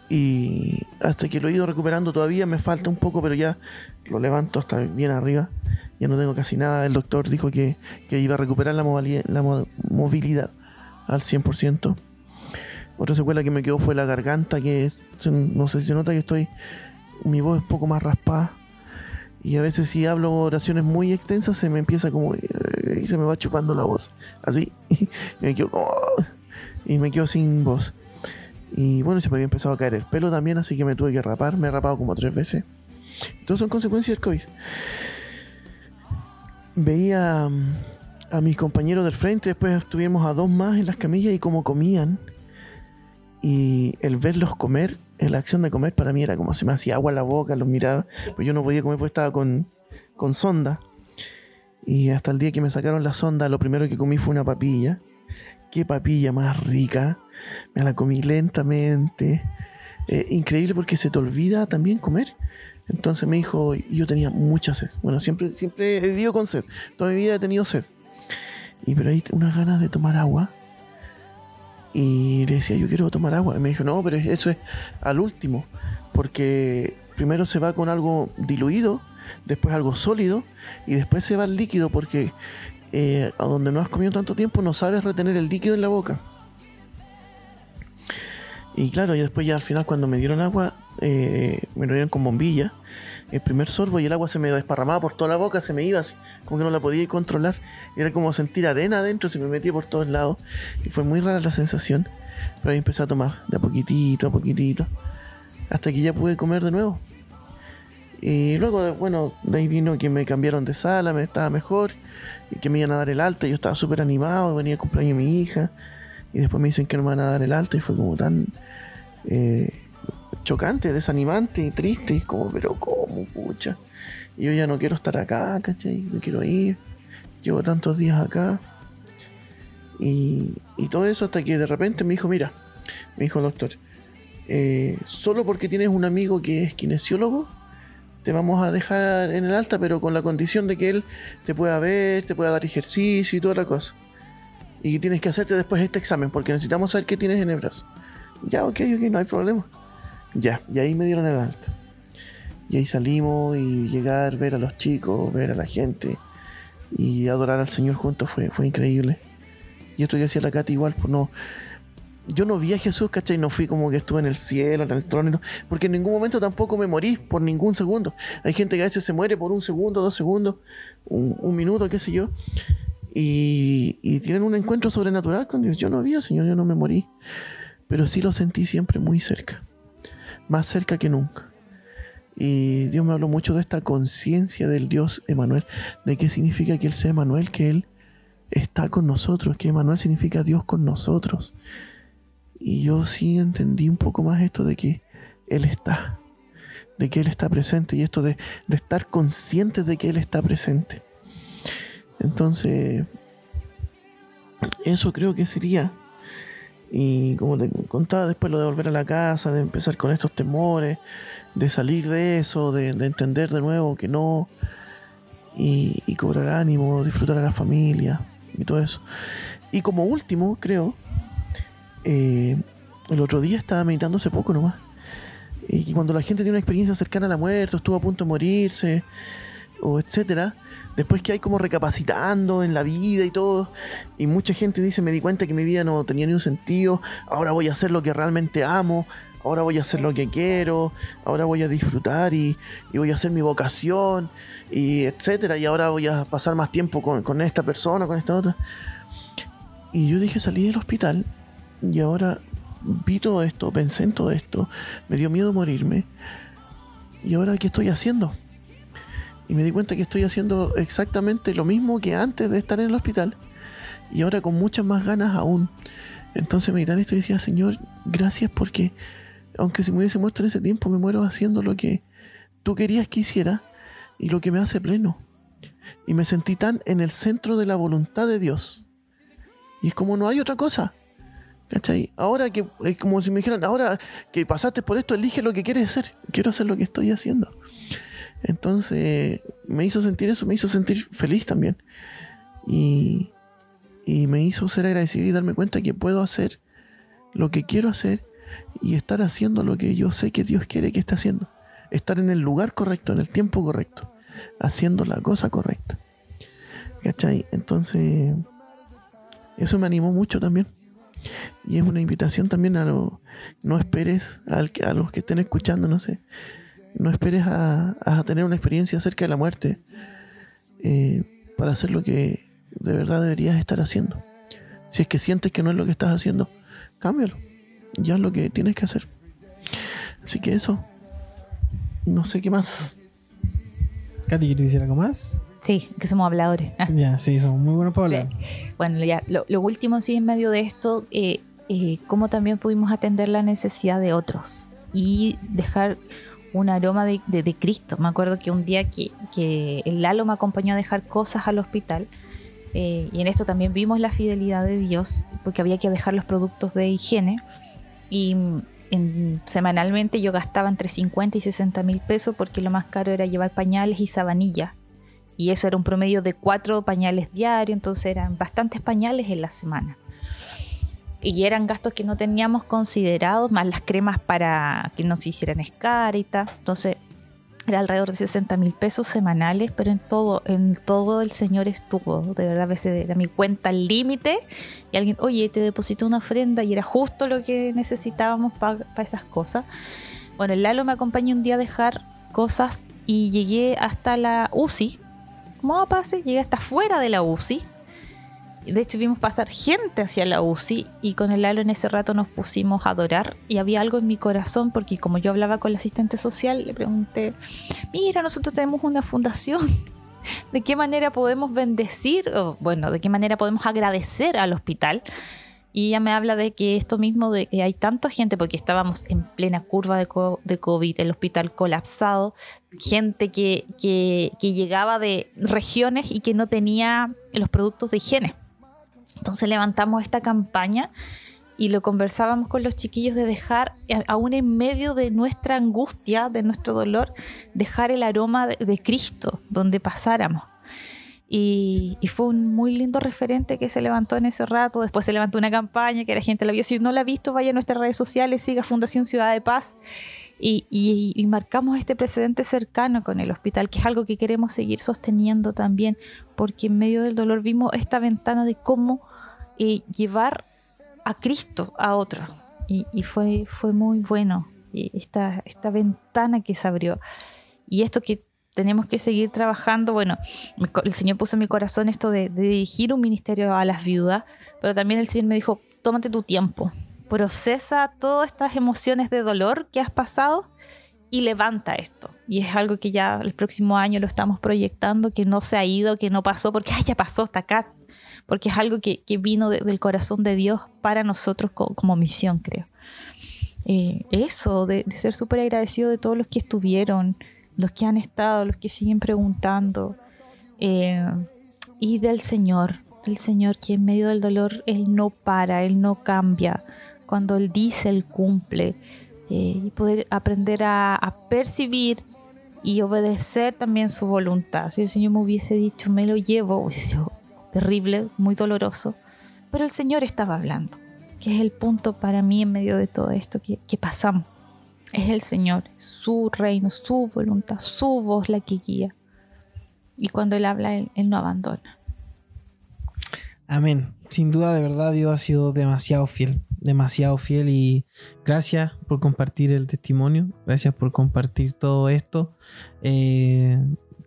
Y hasta que lo he ido recuperando todavía me falta un poco, pero ya lo levanto hasta bien arriba. Ya no tengo casi nada. El doctor dijo que, que iba a recuperar la, la movilidad al 100%. Otra secuela que me quedó fue la garganta, que no sé si se nota que estoy, mi voz es un poco más raspada. Y a veces si hablo oraciones muy extensas se me empieza como eh, y se me va chupando la voz. Así. y me quedo como, y me quedo sin voz. Y bueno, se me había empezado a caer el pelo también, así que me tuve que rapar. Me he rapado como tres veces. Entonces son consecuencias del COVID. Veía a mis compañeros del frente, después estuvimos a dos más en las camillas y cómo comían. Y el verlos comer, la acción de comer para mí era como se me hacía agua en la boca, los miraba. Pues yo no podía comer porque estaba con, con sonda. Y hasta el día que me sacaron la sonda, lo primero que comí fue una papilla. Qué papilla más rica. Me la comí lentamente. Eh, increíble porque se te olvida también comer. Entonces me dijo, yo tenía mucha sed. Bueno, siempre, siempre he vivido con sed. Toda mi vida he tenido sed. Y pero hay unas ganas de tomar agua. Y le decía, yo quiero tomar agua. Y me dijo, no, pero eso es al último. Porque primero se va con algo diluido, después algo sólido, y después se va al líquido porque eh, a donde no has comido tanto tiempo no sabes retener el líquido en la boca. Y claro, y después ya al final cuando me dieron agua, eh, me lo dieron con bombilla el primer sorbo y el agua se me desparramaba por toda la boca, se me iba así, como que no la podía controlar. Era como sentir arena adentro, se me metía por todos lados. Y fue muy rara la sensación. Pero ahí empecé a tomar, de a poquitito, a poquitito. Hasta que ya pude comer de nuevo. Y luego, bueno, de ahí vino que me cambiaron de sala, me estaba mejor. Y que me iban a dar el alta. Yo estaba súper animado, venía a cumpleaños mi hija. Y después me dicen que no me van a dar el alta. Y fue como tan... Eh, chocante, desanimante y triste. Como, pero ¿cómo, pucha? Yo ya no quiero estar acá, ¿cachai? No quiero ir. Llevo tantos días acá. Y, y todo eso hasta que de repente me dijo, mira, me dijo el doctor, eh, solo porque tienes un amigo que es kinesiólogo, te vamos a dejar en el alta, pero con la condición de que él te pueda ver, te pueda dar ejercicio y toda la cosa. Y tienes que hacerte después este examen, porque necesitamos saber qué tienes en el brazo. Ya, ok, ok, no hay problema. Ya, y ahí me dieron el alta. Y ahí salimos y llegar, ver a los chicos, ver a la gente y adorar al Señor juntos fue, fue increíble. Y esto yo hacía la Cata igual, pues no. Yo no vi a Jesús, ¿cachai? No fui como que estuve en el cielo, en el trono, porque en ningún momento tampoco me morí por ningún segundo. Hay gente que a veces se muere por un segundo, dos segundos, un, minuto, qué sé yo. Y, y, tienen un encuentro sobrenatural con Dios. Yo no vi al Señor, yo no me morí. Pero sí lo sentí siempre muy cerca más cerca que nunca. Y Dios me habló mucho de esta conciencia del Dios Emanuel, de qué significa que Él sea Emanuel, que Él está con nosotros, que Emanuel significa Dios con nosotros. Y yo sí entendí un poco más esto de que Él está, de que Él está presente y esto de, de estar conscientes de que Él está presente. Entonces, eso creo que sería. Y como te contaba, después lo de volver a la casa, de empezar con estos temores, de salir de eso, de, entender de nuevo que no, y, cobrar ánimo, disfrutar a la familia y todo eso. Y como último, creo, eh, el otro día estaba meditando hace poco nomás, y cuando la gente tiene una experiencia cercana a la muerte, estuvo a punto de morirse, o etcétera, después que hay como recapacitando en la vida y todo, y mucha gente dice, me di cuenta que mi vida no tenía ni un sentido, ahora voy a hacer lo que realmente amo, ahora voy a hacer lo que quiero, ahora voy a disfrutar y, voy a hacer mi vocación, y etcétera, y ahora voy a pasar más tiempo con, con esta persona, con esta otra. Y yo dije, salí del hospital y ahora vi todo esto, pensé en todo esto, me dio miedo morirme. ¿Y ahora qué estoy haciendo? Y me di cuenta que estoy haciendo exactamente lo mismo que antes de estar en el hospital. Y ahora con muchas más ganas aún. Entonces meditaba esto y decía, Señor, gracias porque aunque si me hubiese muerto en ese tiempo, me muero haciendo lo que tú querías que hiciera y lo que me hace pleno. Y me sentí tan en el centro de la voluntad de Dios. Y es como no hay otra cosa. ¿Cachai? Ahora que es como si me dijeran, ahora que pasaste por esto, elige lo que quieres hacer. Quiero hacer lo que estoy haciendo. Entonces me hizo sentir eso, me hizo sentir feliz también. Y, y me hizo ser agradecido y darme cuenta que puedo hacer lo que quiero hacer y estar haciendo lo que yo sé que Dios quiere que esté haciendo. Estar en el lugar correcto, en el tiempo correcto, haciendo la cosa correcta. ¿Cachai? Entonces, eso me animó mucho también. Y es una invitación también a lo, no esperes a los que estén escuchando, no sé, no esperes a, tener una experiencia acerca de la muerte eh, para hacer lo que de verdad deberías estar haciendo. Si es que sientes que no es lo que estás haciendo, cámbialo. Ya es lo que tienes que hacer. Así que eso. No sé qué más. Katy, ¿quieres decir algo más? Sí, que somos habladores. Ya, sí, somos muy buenos para hablar. Bueno, ya, lo, último sí en medio de esto, eh, eh, cómo también pudimos atender la necesidad de otros y dejar un aroma de, Cristo. Me acuerdo que un día que, que, el Lalo me acompañó a dejar cosas al hospital eh, y en esto también vimos la fidelidad de Dios porque había que dejar los productos de higiene y semanalmente yo gastaba entre 50 y 60 mil pesos porque lo más caro era llevar pañales y sabanillas y eso era un promedio de cuatro pañales diarios, entonces eran bastantes pañales en la semana y eran gastos que no teníamos considerados, más las cremas para que no se hicieran tal. Entonces, era alrededor de 60 mil pesos semanales, pero en todo, en todo el Señor estuvo. De verdad, a veces era mi cuenta al límite y alguien, oye, te deposité una ofrenda y era justo lo que necesitábamos para esas cosas. Bueno, el Lalo me acompañó un día a dejar cosas y llegué hasta la UCI. ¿Cómo pase? Llegué hasta fuera de la UCI de hecho, vimos pasar gente hacia la UCI y con el Lalo en ese rato nos pusimos a adorar y había algo en mi corazón porque como yo hablaba con la asistente social, le pregunté, mira, nosotros tenemos una fundación, ¿de qué manera podemos bendecir, o bueno, de qué manera podemos agradecer al hospital? Y ella me habla de que esto mismo, de que hay tanta gente, porque estábamos en plena curva de, COVID, el hospital colapsado, gente que, que llegaba de regiones y que no tenía los productos de higiene. Entonces levantamos esta campaña y lo conversábamos con los chiquillos de dejar, aún en medio de nuestra angustia, de nuestro dolor, dejar el aroma de, Cristo donde pasáramos. Y, fue un muy lindo referente que se levantó en ese rato. Después se levantó una campaña que la gente la vio. Si no la ha visto, vaya a nuestras redes sociales, siga Fundación Ciudad de Paz. Y, y, marcamos este precedente cercano con el hospital, que es algo que queremos seguir sosteniendo también, porque en medio del dolor vimos esta ventana de cómo eh, llevar a Cristo a otro. Y, fue, fue muy bueno esta, esta ventana que se abrió. Y esto que tenemos que seguir trabajando, bueno, el Señor puso en mi corazón esto de, de dirigir un ministerio a las viudas, pero también el Señor me dijo, tómate tu tiempo, procesa todas estas emociones de dolor que has pasado y levanta esto. Y es algo que ya el próximo año lo estamos proyectando, que no se ha ido, que no pasó, porque ya pasó, hasta acá, porque es algo que, vino del corazón de Dios para nosotros como, misión, creo. Eh, eso, de, ser súper agradecido de todos los que estuvieron, los que han estado, los que siguen preguntando. Eh, y del Señor, del Señor que en medio del dolor Él no para, Él no cambia. Cuando Él dice, Él cumple. Eh, y poder aprender a, a percibir y obedecer también su voluntad. Si el Señor me hubiese dicho, me lo llevo, hubiese sido terrible, muy doloroso. Pero el Señor estaba hablando, que es el punto para mí en medio de todo esto que, que pasamos. Es el Señor, su reino, su voluntad, su voz la que guía. Y cuando Él habla, Él, él no abandona. Amén. Sin duda, de verdad, Dios ha sido demasiado fiel, demasiado fiel y gracias por compartir el testimonio, gracias por compartir todo esto. Eh,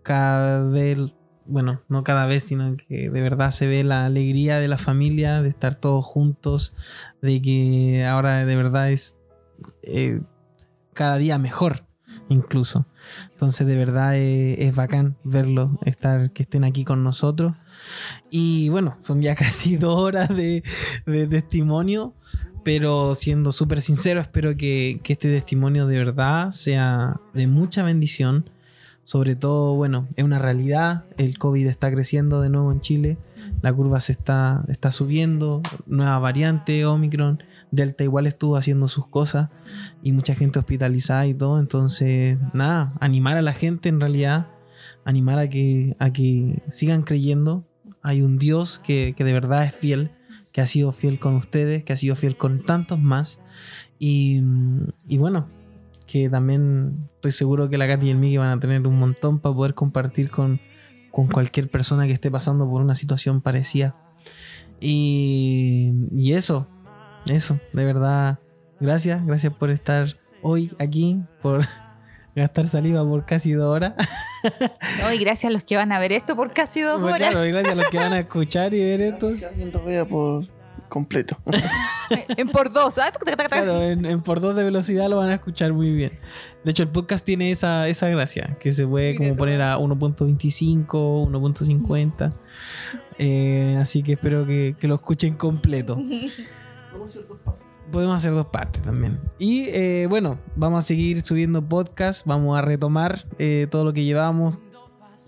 cada vez, bueno, no cada vez, sino que de verdad se ve la alegría de la familia, de estar todos juntos, de que ahora de verdad es eh, cada día mejor incluso. Entonces de verdad es, es bacán verlo, estar, que estén aquí con nosotros. Y bueno, son ya casi dos horas de testimonio, pero siendo súper sincero, espero que, este testimonio de verdad sea de mucha bendición. Sobre todo, bueno, es una realidad, el COVID está creciendo de nuevo en Chile, la curva se está, subiendo, nueva variante, Omicron, Delta igual estuvo haciendo sus cosas y mucha gente hospitalizada y todo. Entonces, nada, animar a la gente en realidad, animar a que, a que sigan creyendo. Hay un Dios que de verdad es fiel, que ha sido fiel con ustedes, que ha sido fiel con tantos más. Y, y bueno, que también estoy seguro que la Katy y el Miki van a tener un montón para poder compartir con, con cualquier persona que esté pasando por una situación parecida. Y, y eso, eso, de verdad, gracias, gracias por estar hoy aquí, por gastar saliva por casi dos horas. No, y gracias a los que van a ver esto por casi dos horas. claro, y gracias a los que van a escuchar y ver esto. Que alguien lo vea por completo. En por dos. Ah. Claro, en por dos de velocidad lo van a escuchar muy bien. De hecho, el podcast tiene esa, esa gracia, que se puede como poner a 1.25, 1.50. Eh, así que espero que, que lo escuchen completo. Podemos hacer dos partes también. Y eh, bueno, vamos a seguir subiendo podcast, vamos a retomar eh, todo lo que llevamos.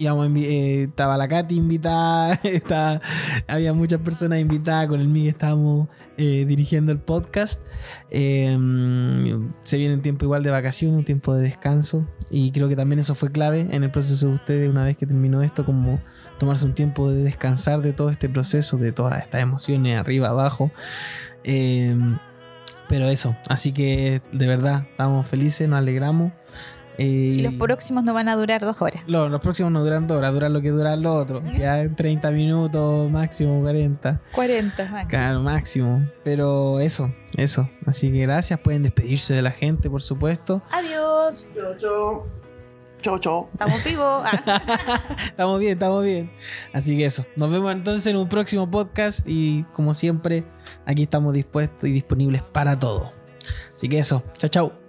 Invi- eh, estaba la Katy invitada, estaba- había muchas personas invitadas, con el Miguel estábamos eh, dirigiendo el podcast. Eh, se viene un tiempo igual de vacaciones, un tiempo de descanso. Y creo que también eso fue clave en el proceso de ustedes una vez que terminó esto, como tomarse un tiempo de descansar de todo este proceso, de todas estas emociones arriba, abajo. Eh, pero eso, así que de verdad estamos felices, nos alegramos. Eh, Y los próximos no van a durar dos horas. lo- los próximos no duran dos horas, duran lo que duran los otros. Ya 30 minutos, máximo 40. 40, Claro, máximo. Pero eso, eso. Así que gracias. Pueden despedirse de la gente, por supuesto. Adiós. Chao, chao. Estamos vivos. Ah. Estamos bien, estamos bien. Así que eso. Nos vemos entonces en un próximo podcast y como siempre, aquí estamos dispuestos y disponibles para todo. Así que eso. Chao, chao.